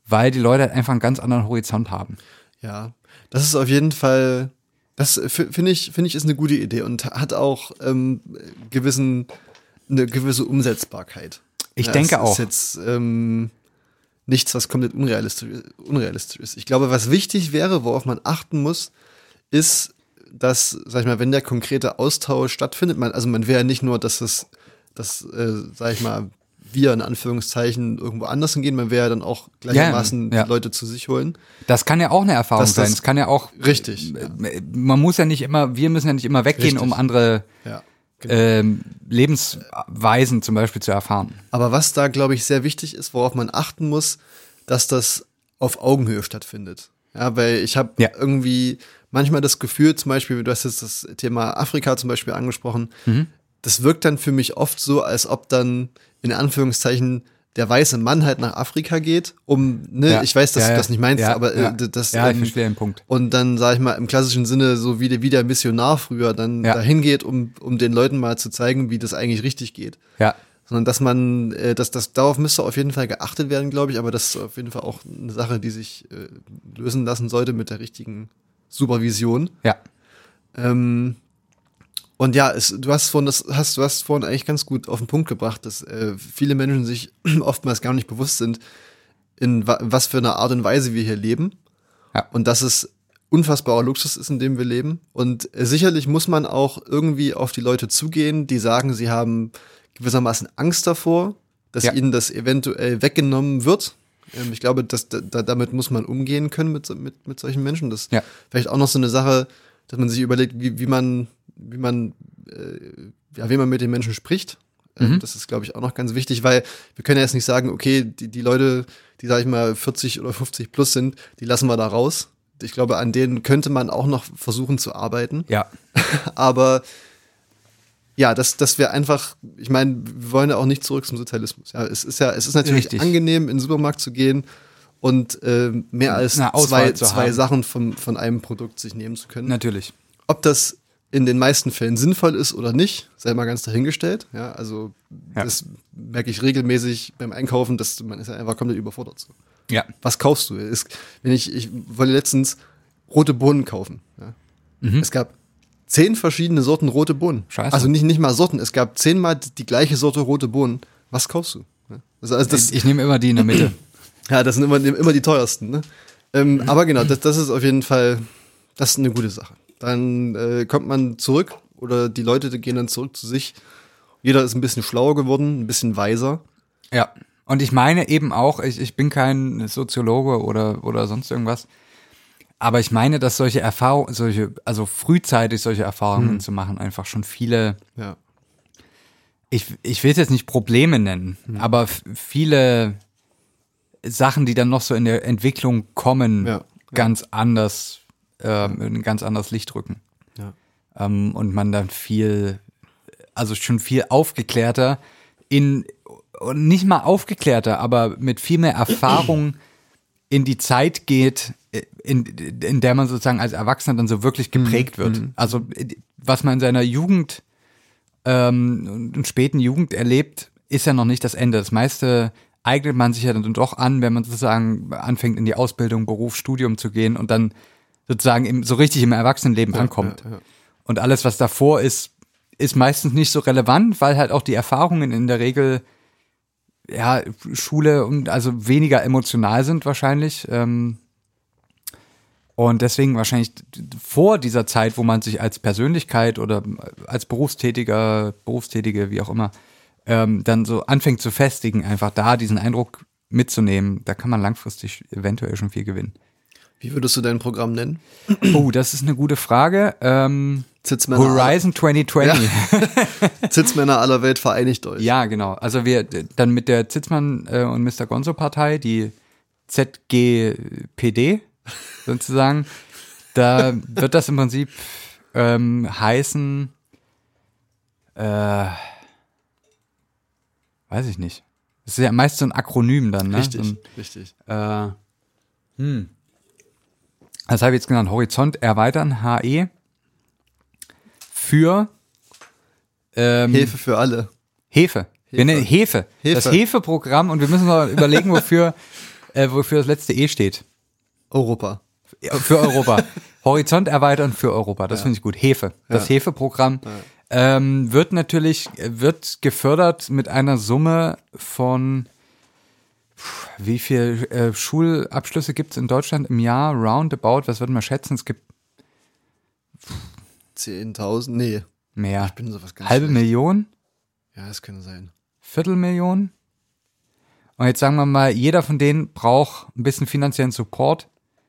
weil die Leute halt einfach einen ganz anderen Horizont haben. Ja, das ist auf jeden Fall, das f- finde ich, finde ich, ist eine gute Idee und hat auch ähm, gewissen, eine gewisse Umsetzbarkeit. Ich ja, denke auch. Ist jetzt ähm, nichts, was komplett unrealistisch, unrealistisch ist. Ich glaube, was wichtig wäre, worauf man achten muss, ist, dass, sag ich mal, wenn der konkrete Austausch stattfindet, man, also man will ja nicht nur, dass es, dass, äh, sag ich mal, wir in Anführungszeichen irgendwo anders hingehen, man will ja dann auch gleichermaßen ja. die Leute zu sich holen. Das kann ja auch eine Erfahrung Dass das- sein. Es kann ja auch Richtig. Ja. man muss ja nicht immer, wir müssen ja nicht immer weggehen, Richtig. um andere ja. genau. ähm, Lebensweisen zum Beispiel zu erfahren. Aber was da, glaube ich, sehr wichtig ist, worauf man achten muss, dass das auf Augenhöhe stattfindet. Ja, weil ich habe Ja. irgendwie manchmal das Gefühl, zum Beispiel, du hast jetzt das Thema Afrika zum Beispiel angesprochen, das wirkt dann für mich oft so, als ob dann in Anführungszeichen der weiße Mann halt nach Afrika geht, um, ne, Ja. ich weiß, dass Ja, du das nicht meinst, Ja, aber äh, das Ja, ich ähm, verstehe den Punkt. und dann, sage ich mal, im klassischen Sinne, so wie der, wie der Missionar früher dann dahin geht, um, um den Leuten mal zu zeigen, wie das eigentlich richtig geht Ja. sondern dass man, äh, dass das darauf müsste auf jeden Fall geachtet werden, glaube ich, aber das ist auf jeden Fall auch eine Sache, die sich äh, lösen lassen sollte mit der richtigen Supervision. Ja. Ähm, und ja, es, du hast vorhin, das hast, du hast vorhin eigentlich ganz gut auf den Punkt gebracht, dass äh, viele Menschen sich *clears throat* oftmals gar nicht bewusst sind, in wa was für eine Art und Weise wir hier leben. Ja. Und dass es unfassbarer Luxus ist, in dem wir leben. Und äh, sicherlich muss man auch irgendwie auf die Leute zugehen, die sagen, sie haben gewissermaßen Angst davor, dass Ja. ihnen das eventuell weggenommen wird. Ähm, ich glaube, dass da, da, damit muss man umgehen können mit, mit, mit solchen Menschen. Das Ja. vielleicht auch noch so eine Sache, dass man sich überlegt, wie, wie man, wie man, äh, ja, wie man mit den Menschen spricht. Ähm, Das ist, glaube ich, auch noch ganz wichtig, weil wir können ja jetzt nicht sagen, okay, die, die Leute, die, sag ich mal, 40 oder 50 plus sind, die lassen wir da raus. Ich glaube, an denen könnte man auch noch versuchen zu arbeiten. Ja. *laughs* Aber ja, dass, dass wir einfach, ich meine, wir wollen ja auch nicht zurück zum Sozialismus. Ja, es ist ja, es ist natürlich Richtig. angenehm, in den Supermarkt zu gehen und äh, mehr als zwei, zwei. Sachen von, von einem Produkt sich nehmen zu können. Natürlich. Ob das in den meisten Fällen sinnvoll ist oder nicht, sei mal ganz dahingestellt. Ja, also Ja. das merke ich regelmäßig beim Einkaufen, dass man ist ja einfach komplett überfordert. So. Ja. Was kaufst du? Es, wenn ich, ich wollte letztens rote Bohnen kaufen. Ja. Es gab zehn verschiedene Sorten rote Bohnen. Mhm. Scheiße. Also nicht, nicht mal Sorten, es gab zehnmal die gleiche Sorte rote Bohnen. Was kaufst du? Ja. Also, also das, Ich, ich nehme immer die in der Mitte. *clears throat* ja, das sind immer, immer die teuersten. Ne? Ähm, Mhm. aber genau, das, das ist auf jeden Fall, das ist eine gute Sache. Dann äh, kommt man zurück oder die Leute gehen dann zurück zu sich. Jeder ist ein bisschen schlauer geworden, ein bisschen weiser. Ja. Und ich meine eben auch, ich, ich bin kein Soziologe oder, oder sonst irgendwas. Aber ich meine, dass solche Erfahrungen, solche, also frühzeitig solche Erfahrungen zu machen, einfach schon viele, Ja. ich, ich will es jetzt nicht Probleme nennen, aber f- viele Sachen, die dann noch so in der Entwicklung kommen, Ja, ja. ganz anders, ähm, in ein ganz anderes Licht rücken. Ja. ähm, und man dann viel, also schon viel aufgeklärter in, und nicht mal aufgeklärter, aber mit viel mehr Erfahrung *clears throat* in die Zeit geht, in, in der man sozusagen als Erwachsener dann so wirklich geprägt wird. Also was man in seiner Jugend ähm, und späten Jugend erlebt, ist ja noch nicht das Ende. Das meiste eignet man sich ja dann doch an, wenn man sozusagen anfängt in die Ausbildung, Beruf, Studium zu gehen und dann sozusagen im, so richtig im Erwachsenenleben ankommt. ja, ja. Und alles, was davor ist, ist meistens nicht so relevant, weil halt auch die Erfahrungen in der Regel ja Schule und also weniger emotional sind wahrscheinlich. Ähm, und deswegen wahrscheinlich vor dieser Zeit, wo man sich als Persönlichkeit oder als Berufstätiger, Berufstätige, wie auch immer, ähm, dann so anfängt zu festigen, einfach da diesen Eindruck mitzunehmen, da kann man langfristig eventuell schon viel gewinnen. Wie würdest du dein Programm nennen? Oh, das ist eine gute Frage. Ähm, Zitzmänner, Horizon 2020. Zitzmänner *laughs* aller Welt vereinigt euch. Ja, genau. Also wir dann mit der Zitzmann äh, und Mr. Gonzo Partei, die ZGPD *laughs* sozusagen, da wird das im Prinzip ähm, heißen, äh, weiß ich nicht. Das ist ja meist so ein Akronym dann, ne? Richtig, So ein, richtig. äh, hm. Das habe ich jetzt genannt, Horizont erweitern, HE, für ähm, Hilfe für alle. Hefe. Wir nennen Hefe. Hefe. Das Hefeprogramm und wir müssen noch überlegen, wofür, *laughs* äh, wofür das letzte E steht. Europa. Ja, Für Europa. *laughs* Horizont erweitern für Europa. Das finde ich gut. Hefe. Das Hefeprogramm ähm, wird natürlich, wird gefördert mit einer Summe von wie viel äh, Schulabschlüsse gibt es in Deutschland im Jahr? Roundabout, was würden wir schätzen? Es gibt 10.000? Nee. mehr. Ich bin sowas ganz Halbe schlecht. Million? Ja, das könnte sein. Viertelmillion. Und jetzt sagen wir mal, jeder von denen braucht ein bisschen finanziellen Support.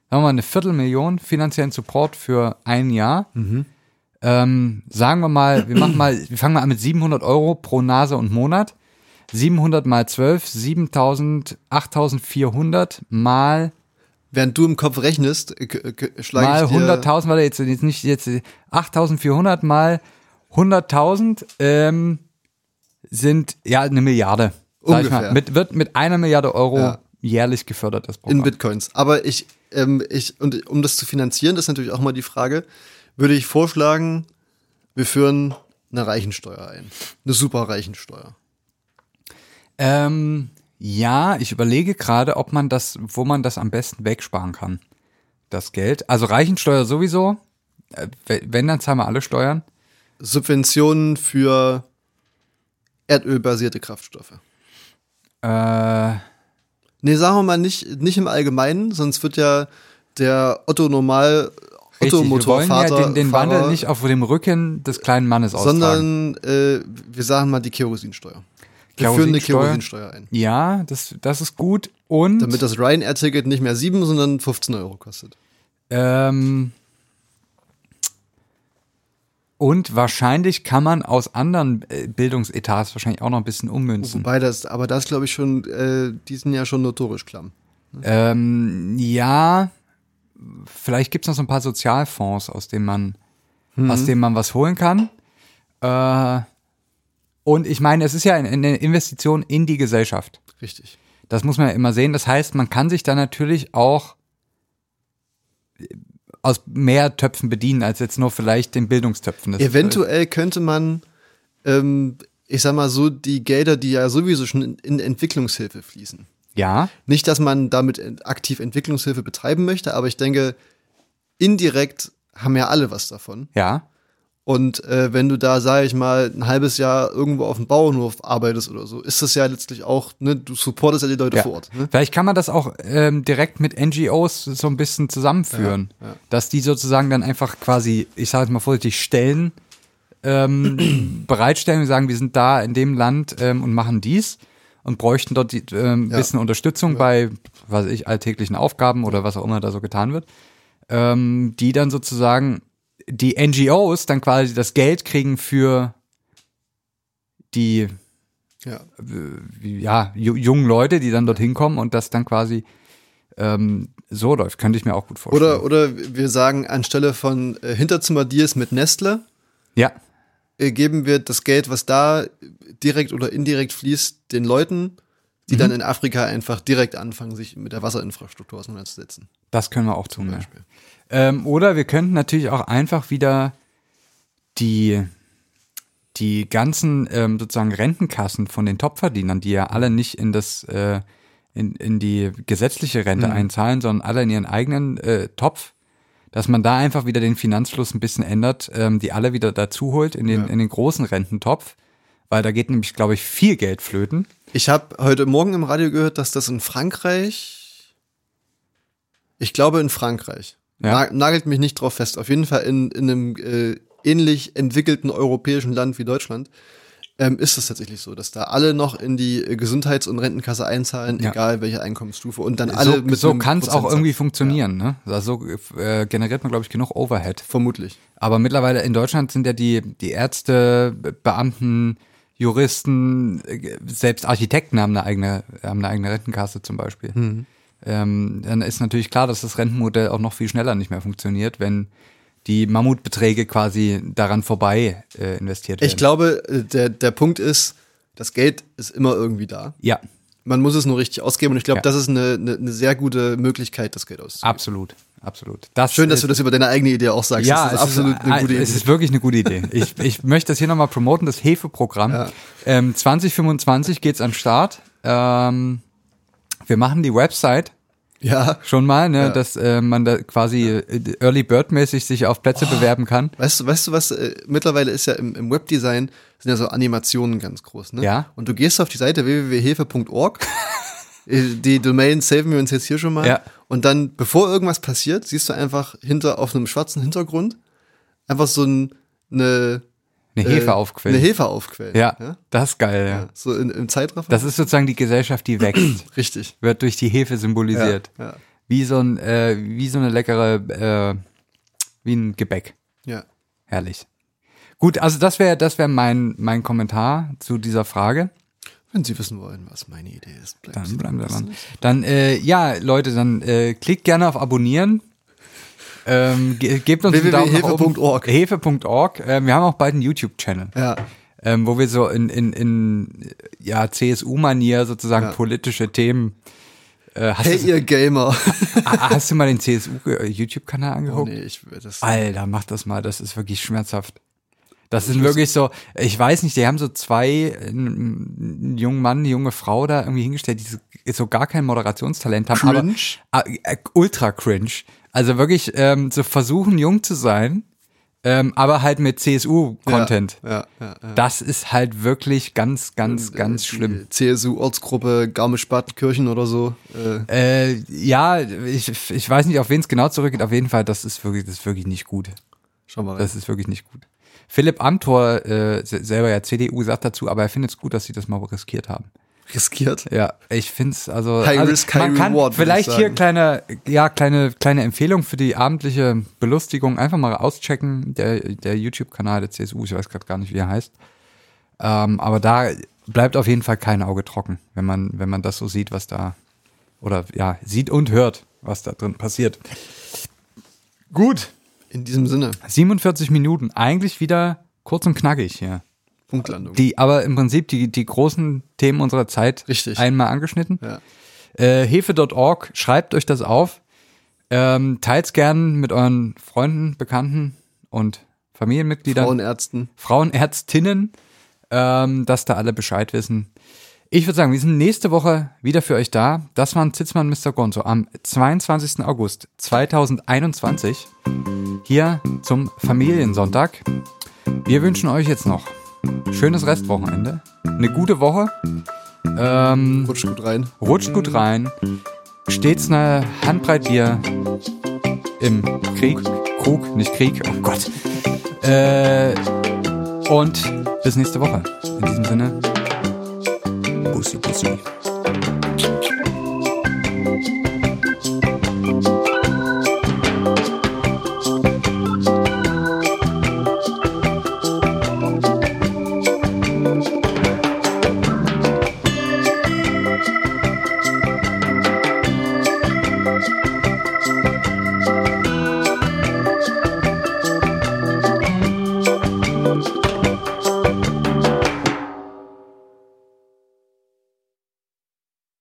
Sagen wir mal eine Viertelmillion finanziellen Support für ein Jahr. Ähm, sagen wir mal, wir machen mal, wir fangen mal an mit 700 Euro pro Nase und Monat. 700 mal 12, 7000, 8400 mal Während du im Kopf rechnest, äh, schlage mal ich dir 100.000, warte jetzt, jetzt nicht jetzt äh, 8.400 mal 100.000 ähm, sind ja eine Milliarde. Ungefähr. mal. Mit, wird mit einer Milliarde Euro Ja. jährlich gefördert, das in Programm. Bitcoins. Aber ich, ähm, ich, und um das zu finanzieren, das ist natürlich auch mal die Frage, würde ich vorschlagen, wir führen eine Reichensteuer ein. Eine super Reichensteuer. Ähm, ja, ich überlege gerade, ob man das, wo man das am besten wegsparen kann. Das Geld. Also Reichensteuer sowieso. Äh, Wenn, dann zahlen wir alle Steuern. Subventionen für erdölbasierte Kraftstoffe. Äh, Nee, sagen wir mal nicht, nicht im Allgemeinen, sonst wird ja der Otto Normal wollen Ottomotorvater ja den, den Wandel nicht auf dem Rücken des kleinen Mannes austragen. sondern äh, wir sagen mal die Kerosinsteuer. Wir führen eine Kerosinsteuer? Kerosinsteuer ein. Ja, das, das ist gut. Und Damit das Ryanair-Ticket nicht mehr 7, sondern 15 Euro kostet. Ähm, und wahrscheinlich kann man aus anderen äh, Bildungsetats wahrscheinlich auch noch ein bisschen ummünzen. Wobei das, aber das glaube ich schon, äh, die sind ja schon notorisch klamm. Ähm, ja, vielleicht gibt's noch so ein paar Sozialfonds, aus denen man, aus denen man was holen kann. Äh, und ich meine, es ist ja eine- Investition in die Gesellschaft. Richtig. Das muss man ja immer sehen. Das heißt, man kann sich da natürlich auch aus mehr Töpfen bedienen, als jetzt nur vielleicht den Bildungstöpfen. Das- Eventuell könnte man, ähm, ich sag mal so, die Gelder, die ja sowieso schon in, in Entwicklungshilfe fließen. Ja, Nicht, dass man damit aktiv Entwicklungshilfe betreiben möchte, aber ich denke, indirekt haben ja alle was davon. ja. Und äh, wenn du da, sage ich mal, ein halbes Jahr irgendwo auf dem Bauernhof arbeitest oder so, ist das ja letztlich auch, ne, du supportest ja die Leute ja. vor Ort. Ne? Vielleicht kann man das auch ähm, direkt mit NGOs so ein bisschen zusammenführen, Ja, ja. dass die sozusagen dann einfach quasi, ich sage jetzt mal vorsichtig, Stellen ähm, *clears throat* bereitstellen und sagen, wir sind da in dem Land ähm, und machen dies und bräuchten dort die, ähm, ein Ja. bisschen Unterstützung bei, was weiß ich, alltäglichen Aufgaben oder was auch immer da so getan wird, ähm, die dann sozusagen die NGOs dann quasi das Geld kriegen für die Ja. wie- ja, ju jungen Leute, die dann dorthin kommen und das dann quasi ähm, so läuft. Könnte ich mir auch gut vorstellen. Oder, oder wir sagen, anstelle von äh, Hinterzimmer-Deals mit Nestle, ja, äh, geben wir das Geld, was da direkt oder indirekt fließt, den Leuten, die Mhm. dann in Afrika einfach direkt anfangen, sich mit der Wasserinfrastruktur auseinanderzusetzen. das können wir auch tun. Ja. Beispiel. Ähm, oder wir könnten natürlich auch einfach wieder die, die ganzen ähm, sozusagen Rentenkassen von den Topverdienern, die ja alle nicht in das äh, in, in die gesetzliche Rente Mhm. einzahlen, sondern alle in ihren eigenen äh, Topf, dass man da einfach wieder den Finanzfluss ein bisschen ändert, ähm, die alle wieder dazu holt in den, Ja. in den großen Rententopf, weil da geht nämlich, glaube ich, viel Geld flöten. Ich habe heute Morgen im Radio gehört, dass das in Frankreich, ich glaube in Frankreich, Ja. na, nagelt mich nicht drauf fest, auf jeden Fall in, in einem äh, ähnlich entwickelten europäischen Land wie Deutschland, ähm, ist es tatsächlich so, dass da alle noch in die Gesundheits- und Rentenkasse einzahlen, Ja. egal welche Einkommensstufe und dann alle so mit so kann es auch irgendwie funktionieren. Ne? Also so äh, generiert man, glaube ich, genug Overhead. Vermutlich. Aber mittlerweile in Deutschland sind ja die, die Ärzte, Beamten, Juristen, äh, selbst Architekten haben eine eigene, haben eine eigene Rentenkasse zum Beispiel. Mhm. Ähm, dann ist natürlich klar, dass das Rentenmodell auch noch viel schneller nicht mehr funktioniert, wenn die Mammutbeträge quasi daran vorbei äh, investiert werden. Ich glaube, äh, der, der Punkt ist, das Geld ist immer irgendwie da. Ja, Man muss es nur richtig ausgeben und ich glaube, Ja. das ist eine, eine, eine sehr gute Möglichkeit, das Geld auszugeben. absolut. absolut. Das Schön, dass du das über deine eigene Idee auch sagst. ja, das ist es absolut ist, eine gute Es Idee. ist wirklich eine gute Idee. Ich, ich möchte das hier nochmal promoten, das Hefeprogramm. Ja. Ähm, 2025 geht's an den Start. Ähm, wir machen die Website Ja. schon mal, ne, Ja. dass äh, man da quasi äh, Early Bird mäßig sich auf Plätze bewerben kann. Weißt du, weißt du was, äh, mittlerweile ist ja im, im Webdesign sind ja so Animationen ganz groß, ne? Ja. Und du gehst auf die Seite www.hefe.org, *laughs* äh, die Domain saven wir uns jetzt hier schon mal. Ja. Und dann, bevor irgendwas passiert, siehst du einfach hinter, auf einem schwarzen Hintergrund, einfach so ein, eine, Eine äh, Hefe aufquellen. Eine Hefe aufquellen. ja, ja? das ist geil, ja. Ja, So in, im Zeitraffer. Das ist sozusagen die Gesellschaft, die wächst, *clears throat* richtig. wird durch die Hefe symbolisiert. Ja. Wie so ein, äh, wie so eine leckere, äh, wie ein Gebäck. ja. Herrlich. Gut, also das wäre das wäre mein, mein Kommentar zu dieser Frage. Wenn Sie wissen wollen, was meine Idee ist, bleiben Sie Dann bleiben wir dran. dran. Dann, äh, ja, Leute, dann äh, klickt gerne auf Abonnieren. Ähm, ge gebt uns einen Daumen www.hefe.org. Hefe.org. Ähm, wir haben auch bald einen YouTube-Channel, Ja. ähm, wo wir so in, in, in ja, CSU-Manier sozusagen Ja. politische Themen. Äh, hast, Hey, du, ihr Gamer. *laughs* ah, hast du mal den CSU-YouTube-Kanal oh, angeguckt? nee, ich will das. Alter, mach das mal, das ist wirklich schmerzhaft. Das sind wirklich so, ich weiß nicht, die haben so zwei, einen jungen Mann, eine junge Frau da irgendwie hingestellt, die so, gar kein Moderationstalent haben, Cringe? aber äh, äh, ultra cringe. Also wirklich ähm, so versuchen, jung zu sein, ähm, aber halt mit CSU-Content. Ja, ja, ja. Das ist halt wirklich ganz, ganz, ganz Die schlimm. CSU-Ortsgruppe Garmisch-Partenkirchen oder so. Äh, Äh, ja, ich, ich weiß nicht, auf wen es genau zurückgeht. Auf jeden Fall, das ist wirklich, das ist wirklich nicht gut. schau mal rein. Das ist wirklich nicht gut. Philipp Amthor, äh, se- selber ja CDU, sagt dazu, aber er findet es gut, dass sie das mal riskiert haben. Riskiert. Ja, ich finde es also. High also risk, high man kann reward, Vielleicht ich hier kleine, ja, kleine, kleine Empfehlung für die abendliche Belustigung. Einfach mal auschecken, der, der YouTube-Kanal der CSU, ich weiß gerade gar nicht, wie er heißt. Ähm, aber da bleibt auf jeden Fall kein Auge trocken, wenn man, wenn man das so sieht, was da, oder ja, sieht und hört, was da drin passiert. Gut. In diesem Sinne, 47 Minuten, eigentlich wieder kurz und knackig hier. Punktlandung. Die, aber im Prinzip die, die großen Themen unserer Zeit Richtig. einmal angeschnitten. ja. Äh, Hefe.org, schreibt euch das auf. Ähm, Teilt's gern mit euren Freunden, Bekannten und Familienmitgliedern, Frauenärzten. Frauenärztinnen, ähm, dass da alle Bescheid wissen. Ich würde sagen, wir sind nächste Woche wieder für euch da. Das waren Zitzmann Mr. Gonzo am 22. August 2021 hier zum Familiensonntag. Wir wünschen euch jetzt noch schönes Restwochenende, eine gute Woche. Ähm, Rutscht gut rein. rutscht gut rein, stets eine Handbreit Bier im Krieg, Krug, nicht Krieg, oh Gott. Äh, und bis nächste Woche. In diesem Sinne, Bussi, Bussi.